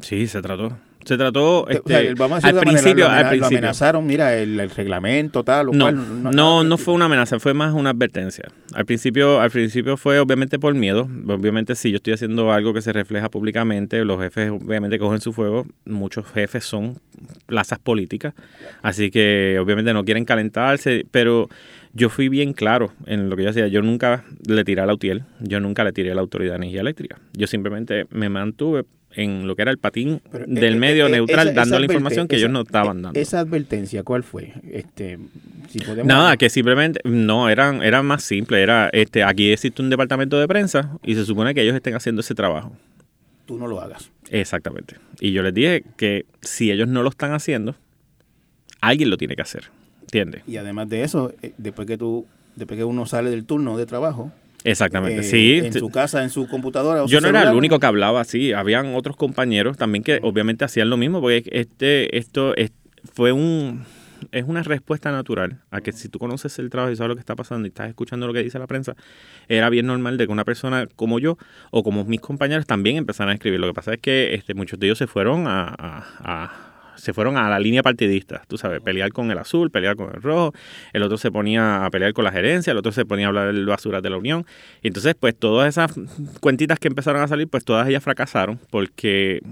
sí, se trató. Se trató O este, vamos a al manera- principio, al principio. amenazaron, mira, el, el reglamento, tal, o No, cual. no, no, fue una amenaza, fue más una advertencia. Al principio, al principio fue obviamente por miedo. Obviamente, si yo estoy haciendo algo que se refleja públicamente, los jefes obviamente cogen su fuego. Muchos jefes son plazas políticas, así que obviamente no quieren calentarse, pero yo fui bien claro en lo que yo hacía. Yo nunca le tiré a la UTIEL, yo nunca le tiré a la Autoridad de Energía Eléctrica. Yo simplemente me mantuve en lo que era el patín Pero, del eh, medio eh, neutral, esa- dando esa la información que ellos no estaban dando. Esa advertencia, ¿cuál fue? Este, si podemos- Nada, que simplemente, no, eran, eran más simple, era, este, aquí existe un departamento de prensa y se supone que ellos estén haciendo ese trabajo. tú no lo hagas. Exactamente. Y yo les dije que si ellos no lo están haciendo, alguien lo tiene que hacer, ¿entiendes? Y además de eso, eh, después que tú después que uno sale del turno de trabajo. Exactamente, eh, sí. En su casa, en su computadora. O Yo su no era el único que hablaba así, habían otros compañeros también que obviamente hacían lo mismo, porque este, esto es- fue un, es una respuesta natural a que si tú conoces el trabajo y sabes lo que está pasando y estás escuchando lo que dice la prensa, era bien normal de que una persona como yo o como mis compañeros también empezaran a escribir. Lo que pasa es que este, muchos de ellos se fueron a, a- a- se fueron a la línea partidista, tú sabes, pelear con el azul, pelear con el rojo, el otro se ponía a pelear con la gerencia, el otro se ponía a hablar de basuras de la Unión. Y entonces, pues todas esas cuentitas que empezaron a salir, pues todas ellas fracasaron porque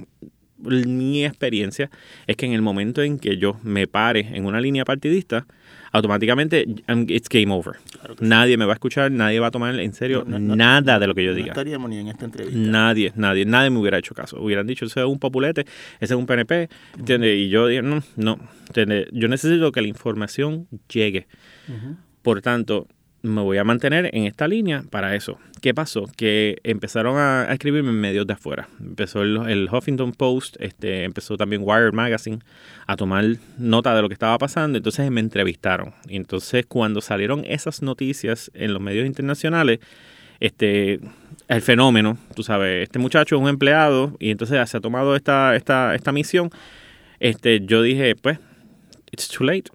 mi experiencia es que en el momento en que yo me pare en una línea partidista, automáticamente it's game over. nadie me va a escuchar, nadie va a tomar en serio No, no, nada de lo que yo No diga. estaríamos ni en esta entrevista. Nadie, nadie, nadie me hubiera hecho caso. Hubieran dicho, ese es un populete, ese es un PNP, ¿entiendes? Y yo dije, no, no, ¿entiendes? Yo necesito que la información llegue. Por tanto, me voy a mantener en esta línea para eso. ¿Qué pasó? Que empezaron a, escribirme en medios de afuera. Empezó el, el Huffington Post, este, empezó también Wired Magazine a tomar nota de lo que estaba pasando. Entonces me entrevistaron. Y entonces cuando salieron esas noticias en los medios internacionales, este el fenómeno, tú sabes, este muchacho es un empleado y entonces se ha tomado esta, esta, esta misión. Este, yo dije, pues, it's too late.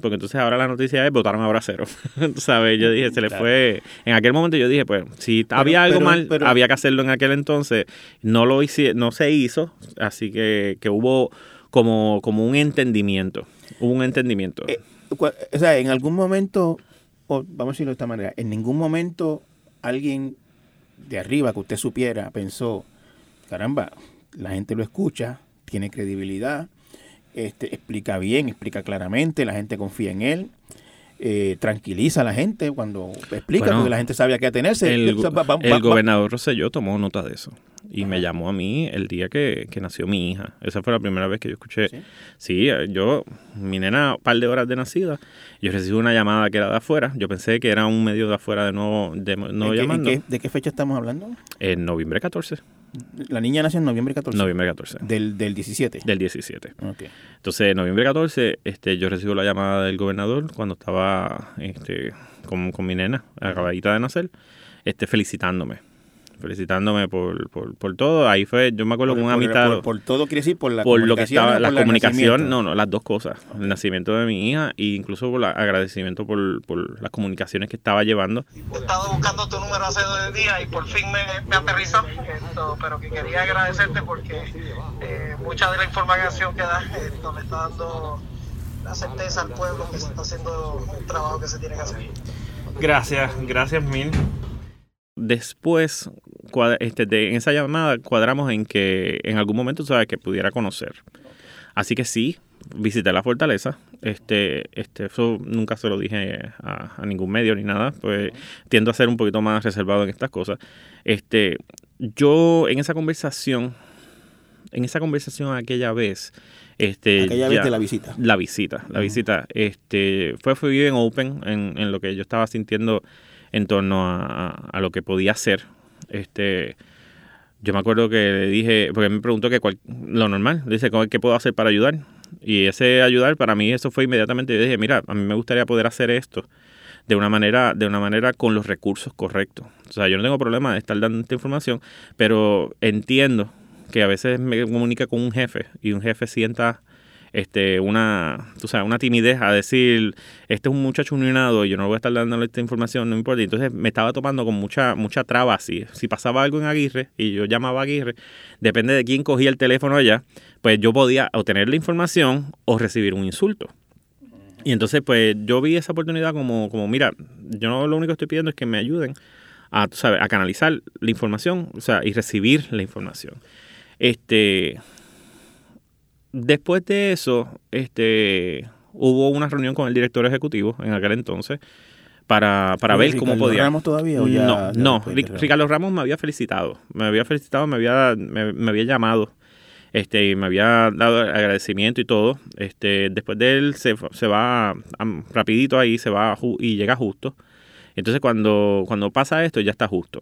Porque entonces ahora la noticia es votaron ahora cero. Sabes, yo dije, se le Claro. fue. En aquel momento yo dije, pues, si había algo pero- mal, pero- había que hacerlo en aquel entonces. No lo hice, no se hizo. Así que, que hubo como, como un entendimiento. Hubo un entendimiento. Eh, O sea, en algún momento, o vamos a decirlo de esta manera, en ningún momento alguien de arriba que usted supiera pensó, caramba, la gente lo escucha, tiene credibilidad, este, explica bien, explica claramente, la gente confía en él, eh, tranquiliza a la gente cuando explica, Bueno, porque la gente sabe a qué atenerse. El, el gobernador Rosselló tomó nota de eso y me llamó a mí el día que, que nació mi hija. Esa fue la primera vez que yo escuché. Sí, eh, yo, mi nena, un par de horas de nacida, yo recibí una llamada que era de afuera. Yo pensé que era un medio de afuera de nuevo, de nuevo ¿En qué- en llamando. qué- ¿De qué fecha estamos hablando? En noviembre 14. La niña nació en noviembre 14. Noviembre 14. Del, del 17. Del 17. Ok. Entonces, en noviembre 14, este, yo recibo la llamada del gobernador cuando estaba este, con, con mi nena, acabadita de nacer, este, felicitándome. Felicitándome por, por, por todo. Ahí fue, yo me acuerdo Por- con un por- amistad. por- por todo quiere decir por la por lo que estaba, la comunicación, no, no, las dos cosas. El nacimiento de mi hija e incluso por el agradecimiento por, por las comunicaciones que estaba llevando. He estado buscando tu número hace dos días y por fin me, me aterrizó. Esto, pero que quería agradecerte porque eh, mucha de la información que das esto, le está dando la certeza al pueblo que se está haciendo el trabajo que se tiene que hacer. Gracias, gracias mil. Después, cuadra- este, de, en esa llamada cuadramos en que en algún momento sabes que pudiera conocer. Así que sí, visité la fortaleza. Este, este, eso nunca se lo dije a, a ningún medio ni nada, pues tiendo a ser un poquito más reservado en estas cosas. Este, yo en esa conversación, en esa conversación aquella vez, este, Aquella vez de la visita. La visita, la visita, este, fue, fue bien open en, en lo que yo estaba sintiendo en torno a, a- lo que podía hacer. Este, yo me acuerdo que le dije, porque me preguntó que cuál- lo normal, le dice, ¿qué puedo hacer para ayudar? Y ese ayudar para mí eso fue inmediatamente, yo dije, mira, a mí me gustaría poder hacer esto de una manera, de una manera con los recursos correctos. O sea, yo no tengo problema de estar dando esta información, pero entiendo que a veces me comunica con un jefe y un jefe sienta este una tú sabes, una timidez a decir este es un muchacho unionado y yo no voy a estar dándole esta información no importa entonces me estaba tomando con mucha mucha traba. Si pasaba algo en Aguirre y yo llamaba a Aguirre depende de quién cogía el teléfono allá pues yo podía obtener la información o recibir un insulto. Y entonces, pues, yo vi esa oportunidad como, como mira, yo no, lo único que estoy pidiendo es que me ayuden a, tú sabes, a canalizar la información, o sea, y recibir la información. Este, después de eso, este, hubo una reunión con el director ejecutivo en aquel entonces para, para ¿Con ver cómo Ricardo podía. Ramos todavía o ya- no, ya no? Ricardo Ramos me había felicitado, me había felicitado, me había, me, me había llamado este, y me había dado agradecimiento y todo. Este, después de él se, se va am, rapidito ahí, se va y llega justo. Entonces cuando, cuando pasa esto ya está justo.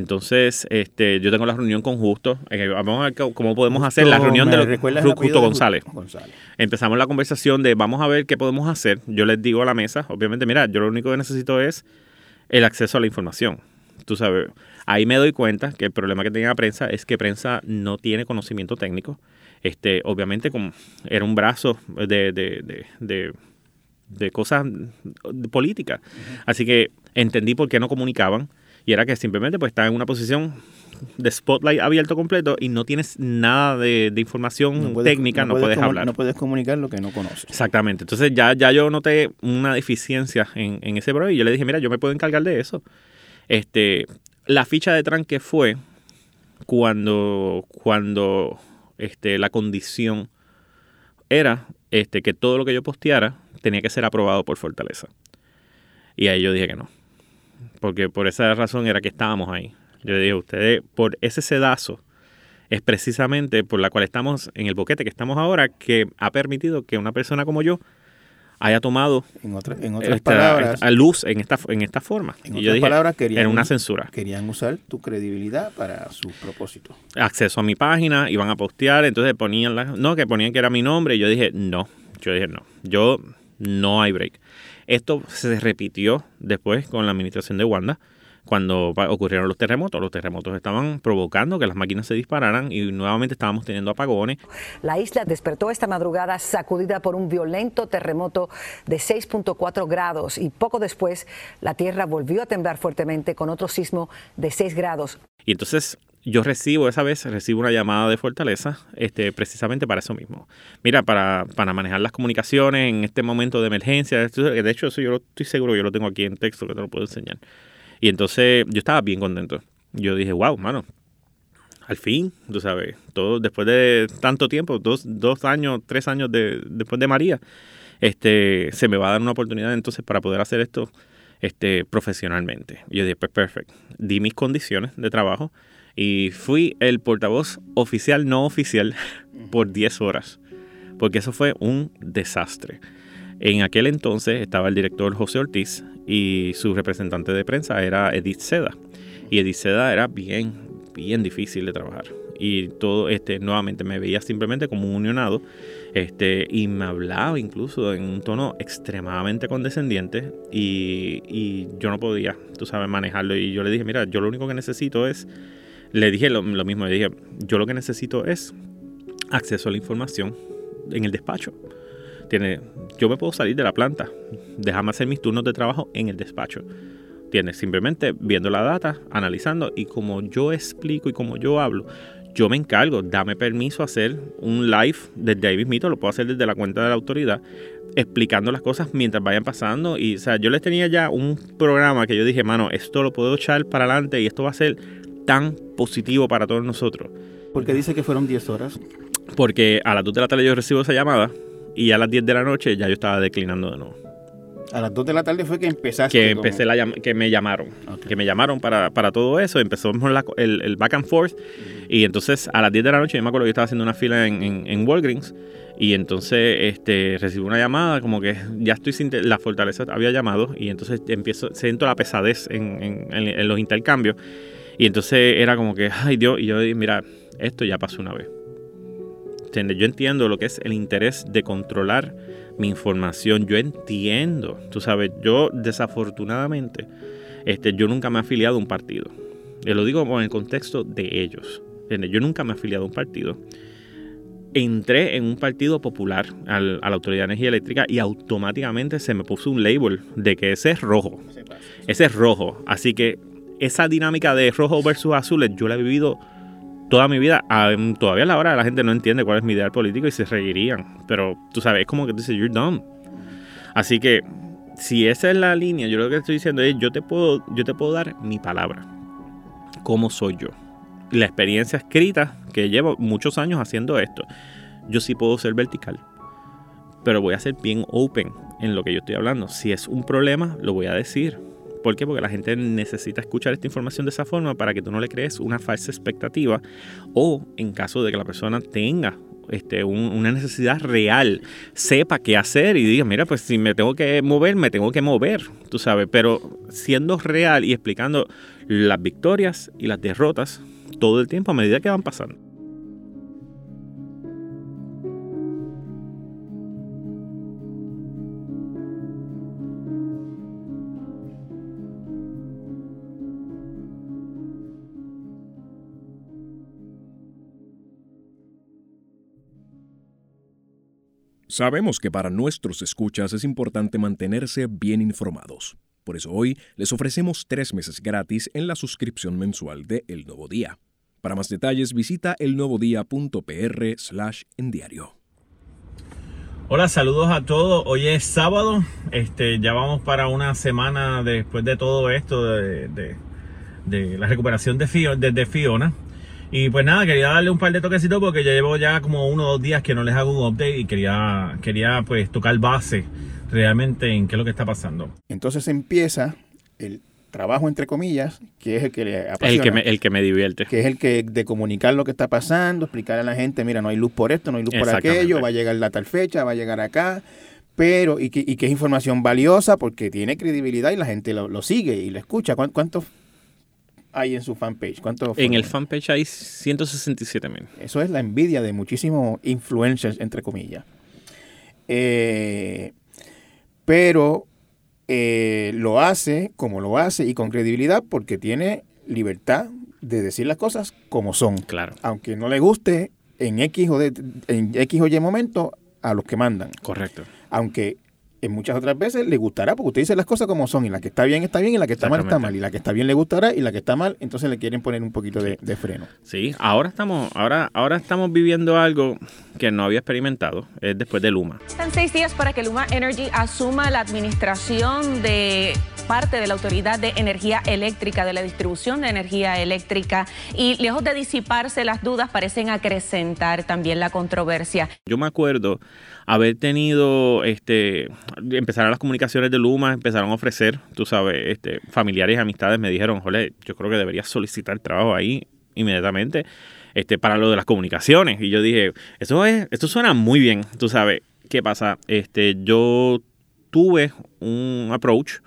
Entonces, este, yo tengo la reunión con Justo. eh, vamos a ver cómo- podemos hacer la reunión de ¿me lo- recuerdas el Justo González. González. Empezamos la conversación de vamos a ver qué podemos hacer. Yo les digo a la mesa, obviamente, mira, yo lo único que necesito es el acceso a la información. Tú sabes, ahí me doy cuenta que el problema que tenía la prensa es que prensa no tiene conocimiento técnico. Este, obviamente, como era un brazo de, de, de, de, de cosas políticas. Así que entendí por qué no comunicaban. Y era que simplemente pues estaba en una posición de spotlight abierto completo y no tienes nada de, de información puedes- técnica, no, puedes, hablar. No puedes comunicar lo que no conoces. Exactamente. Entonces ya, ya yo noté una deficiencia en, en ese problema y yo le dije, mira, yo me puedo encargar de eso. Este, la ficha de tranque fue cuando, cuando este, la condición era este, que todo lo que yo posteara tenía que ser aprobado por Fortaleza. Y ahí yo dije que no. Porque por esa razón era que estábamos ahí. Yo le dije, ustedes, por ese sedazo, es precisamente por la cual estamos en el boquete que estamos ahora, que ha permitido que una persona como yo haya tomado En, otra- en otras esta- palabras, esta luz en esta, en esta forma. en y otras yo dije, palabras querían, era una censura. Querían usar tu credibilidad para su propósito. Acceso a mi página, iban a postear, entonces ponían la, no, que ponían que era mi nombre, y yo dije, no, yo dije, no, yo no hay break. Esto se repitió después con la administración de Wanda, cuando ocurrieron los terremotos. Los terremotos estaban provocando que las máquinas se dispararan y nuevamente estábamos teniendo apagones. La isla despertó esta madrugada sacudida por un violento terremoto de 6.4 grados y poco después la tierra volvió a temblar fuertemente con otro sismo de 6 grados. Y entonces yo recibo esa vez, recibo una llamada de Fortaleza, este, precisamente para eso mismo. Mira, para, para manejar las comunicaciones en este momento de emergencia. De hecho, eso yo lo, estoy seguro que yo lo tengo aquí en texto que te lo puedo enseñar. Y entonces yo estaba bien contento. Yo dije, wow, mano, al fin, tú sabes, todo después de tanto tiempo, dos, dos años, tres años de, después de María, este, se me va a dar una oportunidad entonces para poder hacer esto este, profesionalmente. Y yo dije, pues perfecto. Di mis condiciones de trabajo y fui el portavoz oficial, no oficial, por 10 horas. Porque eso fue un desastre. En aquel entonces estaba el director José Ortiz y su representante de prensa era Edith Seda. Y Edith Seda era bien, bien difícil de trabajar. Y todo, este, nuevamente me veía simplemente como un unionado. Este, y me hablaba incluso en un tono extremadamente condescendiente. Y, y yo no podía, tú sabes, manejarlo. Y yo le dije, mira, yo lo único que necesito es. Le dije lo, mismo, le dije, yo lo que necesito es acceso a la información en el despacho. Tiene, yo me puedo salir de la planta, déjame hacer mis turnos de trabajo en el despacho. Tienes simplemente viendo la data, analizando y como yo explico y como yo hablo, yo me encargo, dame permiso a hacer un live desde ahí mismito, lo puedo hacer desde la cuenta de la autoridad, explicando las cosas mientras vayan pasando. Y o sea, yo les tenía ya un programa que yo dije, mano, esto lo puedo echar para adelante y esto va a ser tan positivo para todos nosotros. Porque dice que fueron 10 horas. Porque a las 2 de la tarde yo recibo esa llamada y a las 10 de la noche ya yo estaba declinando de nuevo. A las 2 de la tarde fue que empezaste. Que como- empecé la llam- que me llamaron. Que me llamaron para, para todo eso. Empezamos la- el, el back and forth. Y entonces a las 10 de la noche, yo me acuerdo que yo estaba haciendo una fila en, en, en Walgreens. Y entonces este, recibo una llamada, como que ya estoy sin. La fortaleza había llamado. Y entonces empiezo, siento la pesadez en- en los intercambios. Y entonces era como que, ay Dios, y yo dije, mira, esto ya pasó una vez. ¿Entiendes? Yo entiendo lo que es el interés de controlar mi información. Yo entiendo, tú sabes, yo desafortunadamente, este, yo nunca me he afiliado a un partido. Y lo digo en el contexto de ellos. ¿entiendes? Yo nunca me he afiliado a un partido. Entré en un partido popular al- a la Autoridad de Energía Eléctrica y automáticamente se me puso un label de que ese es rojo. Ese es rojo. Así que esa dinámica de rojo versus azules yo la he vivido toda mi vida. Ah, Todavía a la hora la gente no entiende cuál es mi ideal político y se reirían. Pero tú sabes, es como que tú dices, you're dumb. Así que si esa es la línea, yo lo que estoy diciendo es, yo te puedo, yo te puedo dar mi palabra. ¿Cómo soy yo? La experiencia escrita, que llevo muchos años haciendo esto, yo sí puedo ser vertical. Pero voy a ser bien open en lo que yo estoy hablando. Si es un problema, lo voy a decir. ¿Por qué? Porque la gente necesita escuchar esta información de esa forma para que tú no le crees una falsa expectativa o en caso de que la persona tenga este, un- una necesidad real, sepa qué hacer y diga, mira, pues si me tengo que mover, me tengo que mover, tú sabes, pero siendo real y explicando las victorias y las derrotas todo el tiempo a medida que van pasando. Sabemos que para nuestros escuchas es importante mantenerse bien informados. Por eso hoy les ofrecemos tres meses gratis en la suscripción mensual de El Nuevo Día. Para más detalles visita elnuevodía.pr slash en diario. Hola, saludos a todos. Hoy es sábado. Este, ya vamos para una semana después de todo esto de, de- de la recuperación de, Fio- de- de Fiona. Y pues nada, quería darle un par de toquecitos porque ya llevo ya como uno o dos días que no les hago un update y quería, quería pues tocar base realmente en qué es lo que está pasando. Entonces empieza el trabajo, entre comillas, que es el que le apasiona. El que me, el que me divierte. que es el que de comunicar lo que está pasando, explicar a la gente, mira, no hay luz por esto, no hay luz por aquello, va a llegar la tal fecha, va a llegar acá, pero y que, y que es información valiosa porque tiene credibilidad y la gente lo, lo sigue y lo escucha. ¿Cuán- ¿Cuántos hay en su fanpage? ¿Cuántos En el fanpage hay 167 mil. Eso es la envidia de muchísimos influencers, entre comillas. Eh, pero eh, lo hace como lo hace y con credibilidad porque tiene libertad de decir las cosas como son. Claro. Aunque no le guste en X o, de, en X o Y momento a los que mandan. Correcto. Aunque en muchas otras veces le gustará porque usted dice las cosas como son y la que está bien está bien y la que está mal está mal y la que está bien le gustará y la que está mal entonces le quieren poner un poquito de, de freno. Sí, ahora estamos, ahora, ahora estamos viviendo algo que no había experimentado, es después de Luma. Están seis días para que Luma Energy asuma la administración de parte de la Autoridad de Energía Eléctrica, de la distribución de energía eléctrica, y lejos de disiparse las dudas, parecen acrecentar también la controversia. Yo me acuerdo haber tenido, este, empezaron las comunicaciones de Luma, empezaron a ofrecer, tú sabes, este, familiares y amistades me dijeron, jole, yo creo que deberías solicitar trabajo ahí inmediatamente, este, para lo de las comunicaciones. Y yo dije, eso es, esto suena muy bien, tú sabes, ¿qué pasa? Este, yo tuve un approach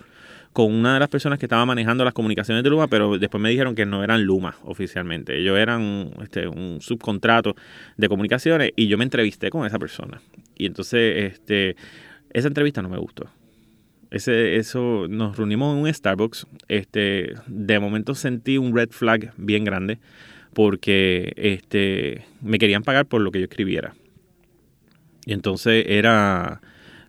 con una de las personas que estaba manejando las comunicaciones de Luma, pero después me dijeron que no eran Luma oficialmente. Ellos eran este, un subcontrato de comunicaciones y yo me entrevisté con esa persona. Y entonces este, esa entrevista no me gustó. Ese, eso, nos reunimos en un Starbucks. Este, de momento sentí un red flag bien grande porque este, me querían pagar por lo que yo escribiera. Y entonces era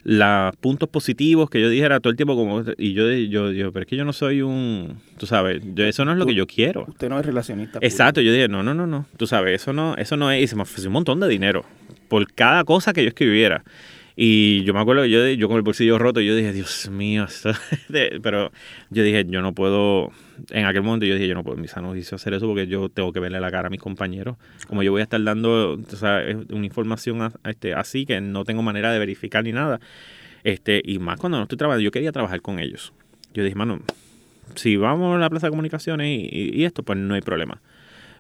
los puntos positivos que yo dijera todo el tiempo como y yo yo yo pero es que yo no soy un tú sabes yo, eso no es lo que yo quiero Usted no es relacionista. puro. exacto yo dije no no no no tú sabes eso no eso no es y se me ofreció un montón de dinero por cada cosa que yo escribiera y yo me acuerdo yo yo con el bolsillo roto yo dije Dios mío esto de- pero yo dije yo no puedo en aquel momento yo dije yo no puedo en mi sano juicio hacer eso porque yo tengo que verle la cara a mis compañeros. Como yo voy a estar dando o sea, una información este, así que no tengo manera de verificar ni nada. Este y más cuando no estoy trabajando yo quería trabajar con ellos. Yo dije mano si vamos a la plaza de comunicaciones y, y- esto pues no hay problema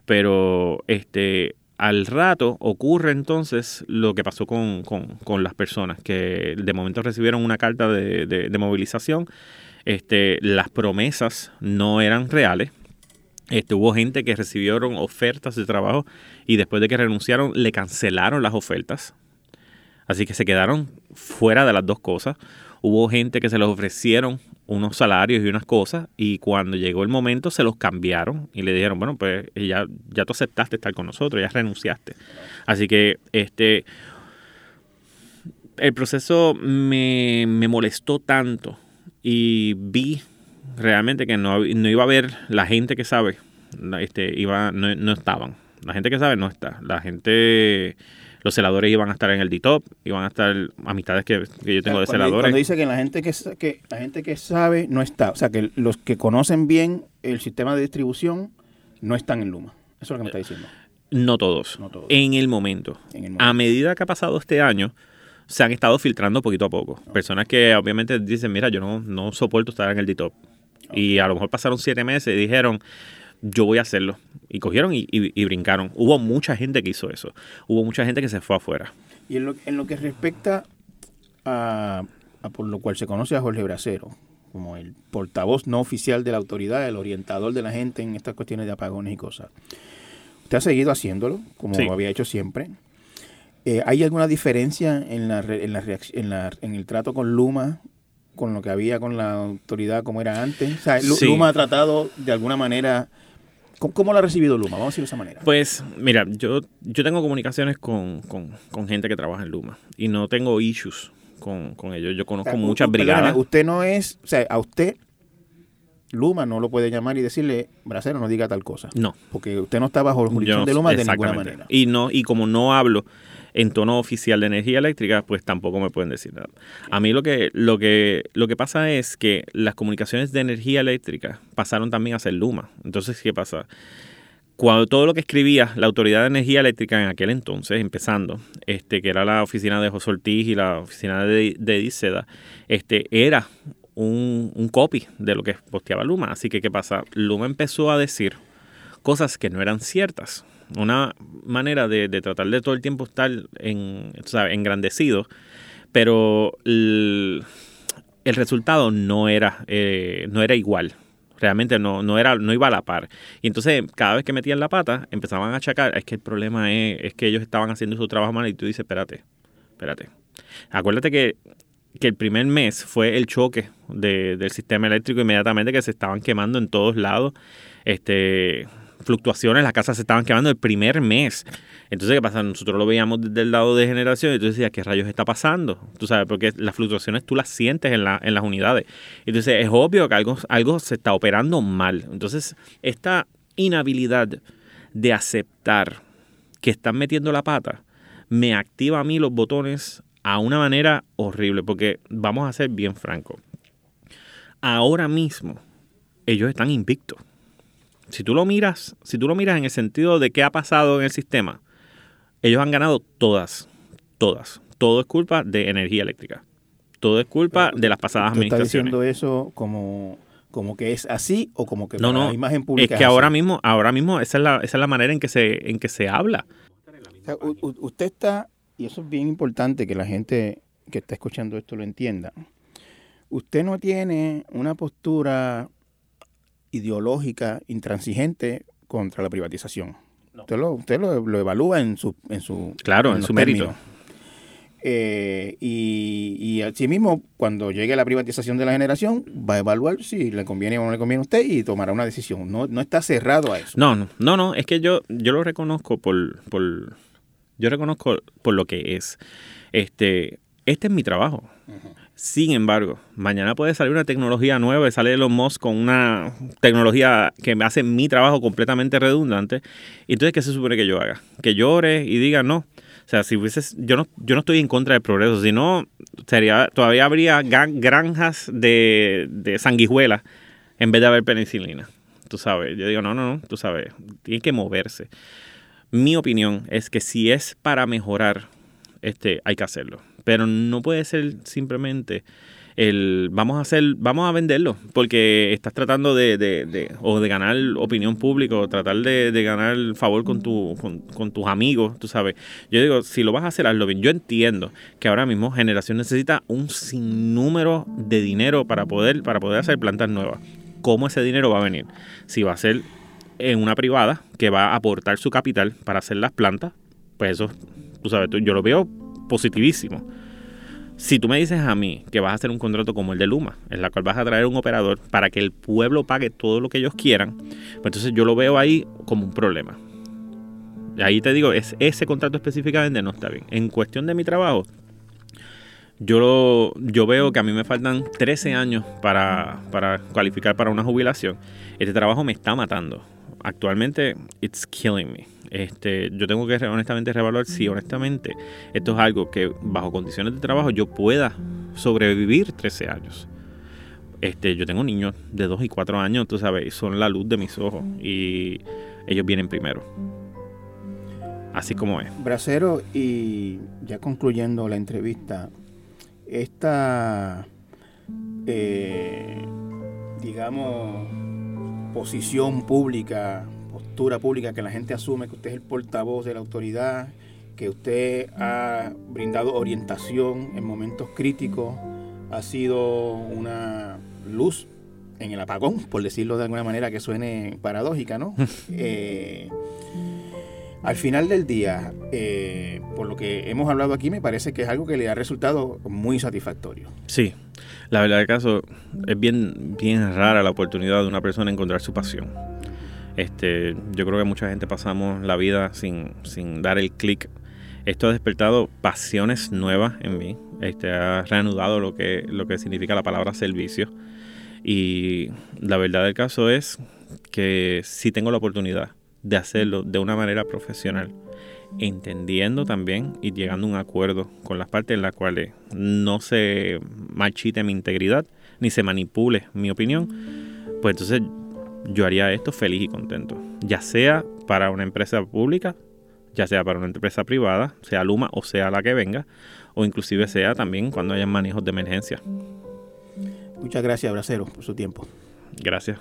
pero este al rato ocurre entonces lo que pasó con, con- con las personas que de momento recibieron una carta de- de movilización este, las promesas no eran reales. Este, hubo gente que recibieron ofertas de trabajo y después de que renunciaron le cancelaron las ofertas. Así que se quedaron fuera de las dos cosas. Hubo gente que se les ofrecieron unos salarios y unas cosas y cuando llegó el momento se los cambiaron y le dijeron, bueno, pues ya, ya tú aceptaste estar con nosotros, ya renunciaste. Así que este el proceso me, me molestó tanto y vi realmente que no, no iba a haber la gente que sabe, este, iba, no, no estaban. La gente que sabe no está. La gente, los celadores iban a estar en el DITOP, iban a estar amistades que, que yo tengo de celadores. cuando dice que la gente que, que la gente que sabe no está, o sea que los que conocen bien el sistema de distribución no están en Luma. Eso es lo que me está diciendo. No todos. No todos. En el momento. En el momento. A medida que ha pasado este año, se han estado filtrando poquito a poco. Personas que obviamente dicen, mira, yo no, no soporto estar en el DITOP. Y a lo mejor pasaron siete meses y dijeron, yo voy a hacerlo. Y cogieron y, y- y brincaron. Hubo mucha gente que hizo eso. Hubo mucha gente que se fue afuera. Y en lo, en lo que respecta a, a por lo cual se conoce a Jorge Bracero, como el portavoz no oficial de la autoridad, el orientador de la gente en estas cuestiones de apagones y cosas. Usted ha seguido haciéndolo, como Sí. lo había hecho siempre. Eh, ¿Hay alguna diferencia en, la, re- en, la en, la- en el trato con Luma, con lo que había con la autoridad como era antes? O sea, Sí. Luma ha tratado de alguna manera... ¿Cómo, cómo lo ha recibido Luma? Vamos a decirlo de esa manera. Pues mira, yo, yo tengo comunicaciones con, con- con gente que trabaja en Luma y no tengo issues con, con ellos. Yo conozco O sea, muchas u- perdóname, brigadas. Usted no es, o sea, a usted Luma no lo puede llamar y decirle, Bracero, no diga tal cosa. No. Porque usted no está bajo la jurisdicción Yo- de Luma de ninguna manera. Y no y como no hablo en tono oficial de energía eléctrica, pues tampoco me pueden decir nada. A mí lo que lo que lo que pasa es que las comunicaciones de energía eléctrica pasaron también a ser Luma. Entonces, ¿qué pasa? Cuando todo lo que escribía la Autoridad de Energía Eléctrica en aquel entonces, empezando, este, que era la oficina de José Ortiz y la oficina de, de este, era un, un copy de lo que posteaba Luma. Así que, ¿qué pasa? Luma empezó a decir cosas que no eran ciertas. Una manera de, de tratar de todo el tiempo estar en, engrandecido, pero el, el resultado no era, eh, no era igual. Realmente no, no, era, no iba a la par. Y entonces, cada vez que metían la pata, empezaban a achacar. Es que el problema es, es que ellos estaban haciendo su trabajo mal y tú dices, espérate, espérate. Acuérdate que, que el primer mes fue el choque de- del sistema eléctrico inmediatamente que se estaban quemando en todos lados. Este, fluctuaciones, las casas se estaban quemando el primer mes. Entonces, ¿qué pasa? Nosotros lo veíamos desde el lado de generación y tú decías, ¿qué rayos está pasando? Tú sabes, porque las fluctuaciones tú las sientes en, la, en las unidades. Entonces, es obvio que algo, algo se está operando mal. Entonces, esta inhabilidad de aceptar que están metiendo la pata me activa a mí los botones a una manera horrible, porque vamos a ser bien francos. Ahora mismo, ellos están invictos. Si tú lo miras, si tú lo miras en el sentido de qué ha pasado en el sistema, ellos han ganado todas, todas. Todo es culpa de energía eléctrica. Todo es culpa de las pasadas ¿Usted está administraciones. diciendo eso como, como que es así o como que No, no. la imagen Es pública? que así? ahora mismo, ahora mismo esa es la, esa es la manera en que se, en que se habla. O sea, usted está, y eso es bien importante que la gente que está escuchando esto lo entienda. Usted no tiene una postura ideológica intransigente contra la privatización. Usted, lo, usted lo, lo evalúa en su, en su, Claro, en su mérito. Eh, y, y asimismo, cuando llegue la privatización de la generación, va a evaluar si le conviene o no le conviene a usted y tomará una decisión. No, no está cerrado a eso. No, no, no, no, es que yo, yo lo reconozco por, por, yo reconozco por lo que es. Este, este es mi trabajo. Sin embargo, mañana puede salir una tecnología nueva y sale Elon Musk con una tecnología que me hace mi trabajo completamente redundante. Entonces, ¿qué se supone que yo haga? Que llore y diga no. O sea, si hubieses, yo no, yo no estoy en contra del progreso, sino sería, todavía habría granjas de, de sanguijuelas en vez de haber penicilina. Tú sabes, yo digo, no, no, no, tú sabes, tiene que moverse. Mi opinión es que si es para mejorar, este, hay que hacerlo. Pero no puede ser simplemente el vamos a hacer, vamos a venderlo, porque estás tratando de, de- de- o de ganar opinión pública, o tratar de, de ganar favor con, tu, con, con tus amigos, tú sabes. Yo digo, si lo vas a hacer, hazlo bien. Yo entiendo que ahora mismo Generación necesita un sinnúmero de dinero para poder, para poder hacer plantas nuevas. ¿Cómo ese dinero va a venir? Si va a ser en una privada que va a aportar su capital para hacer las plantas, pues eso, tú sabes, yo lo veo positivísimo. Si tú me dices a mí que vas a hacer un contrato como el de Luma, en la cual vas a traer un operador para que el pueblo pague todo lo que ellos quieran, pues entonces yo lo veo ahí como un problema. Ahí te digo, es, ese contrato específicamente no está bien. En cuestión de mi trabajo, yo, lo, yo veo que a mí me faltan 13 años para, para cualificar para una jubilación. Este trabajo me está matando. Actualmente, it's killing me. Este, yo tengo que honestamente reevaluar si honestamente esto es algo que bajo condiciones de trabajo yo pueda sobrevivir 13 años. Este, yo tengo niños de 2 y 4 años, tú sabes, son la luz de mis ojos y ellos vienen primero. Así como es. Bracero, y ya concluyendo la entrevista, esta, eh, digamos, posición pública, postura pública que la gente asume que usted es el portavoz de la autoridad, que usted ha brindado orientación en momentos críticos, ha sido una luz en el apagón, por decirlo de alguna manera que suene paradójica, ¿no? Eh, al final del día, eh, por lo que hemos hablado aquí, me parece que es algo que le ha resultado muy satisfactorio. Sí, la verdad del caso es bien, bien rara la oportunidad de una persona encontrar su pasión. Este, yo creo que mucha gente pasamos la vida sin, sin dar el clic. Esto ha despertado pasiones nuevas en mí. Este, ha reanudado lo que, lo que significa la palabra servicio. Y la verdad del caso es que si tengo la oportunidad de hacerlo de una manera profesional, entendiendo también y llegando a un acuerdo con las partes en las cuales no se marchite mi integridad ni se manipule mi opinión, pues entonces yo haría esto feliz y contento, ya sea para una empresa pública, ya sea para una empresa privada, sea Luma o sea la que venga, o inclusive sea también cuando haya manejos de emergencia. Muchas gracias, Bracero, por su tiempo. Gracias.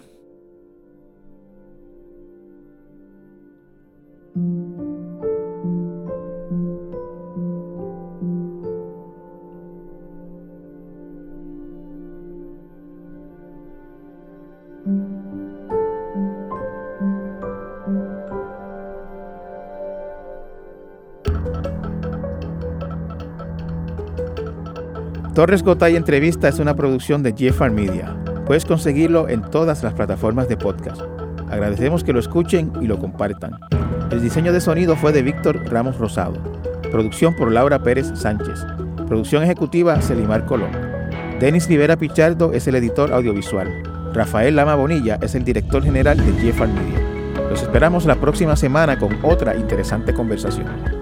Torres Gotay Entrevista es una producción de Jeffar Media. Puedes conseguirlo en todas las plataformas de podcast. Agradecemos que lo escuchen y lo compartan. El diseño de sonido fue de Víctor Ramos Rosado. Producción por Laura Pérez Sánchez. Producción ejecutiva Celimar Colón. Denis Rivera Pichardo es el editor audiovisual. Rafael Lama Bonilla es el director general de Jeffar Media. Los esperamos la próxima semana con otra interesante conversación.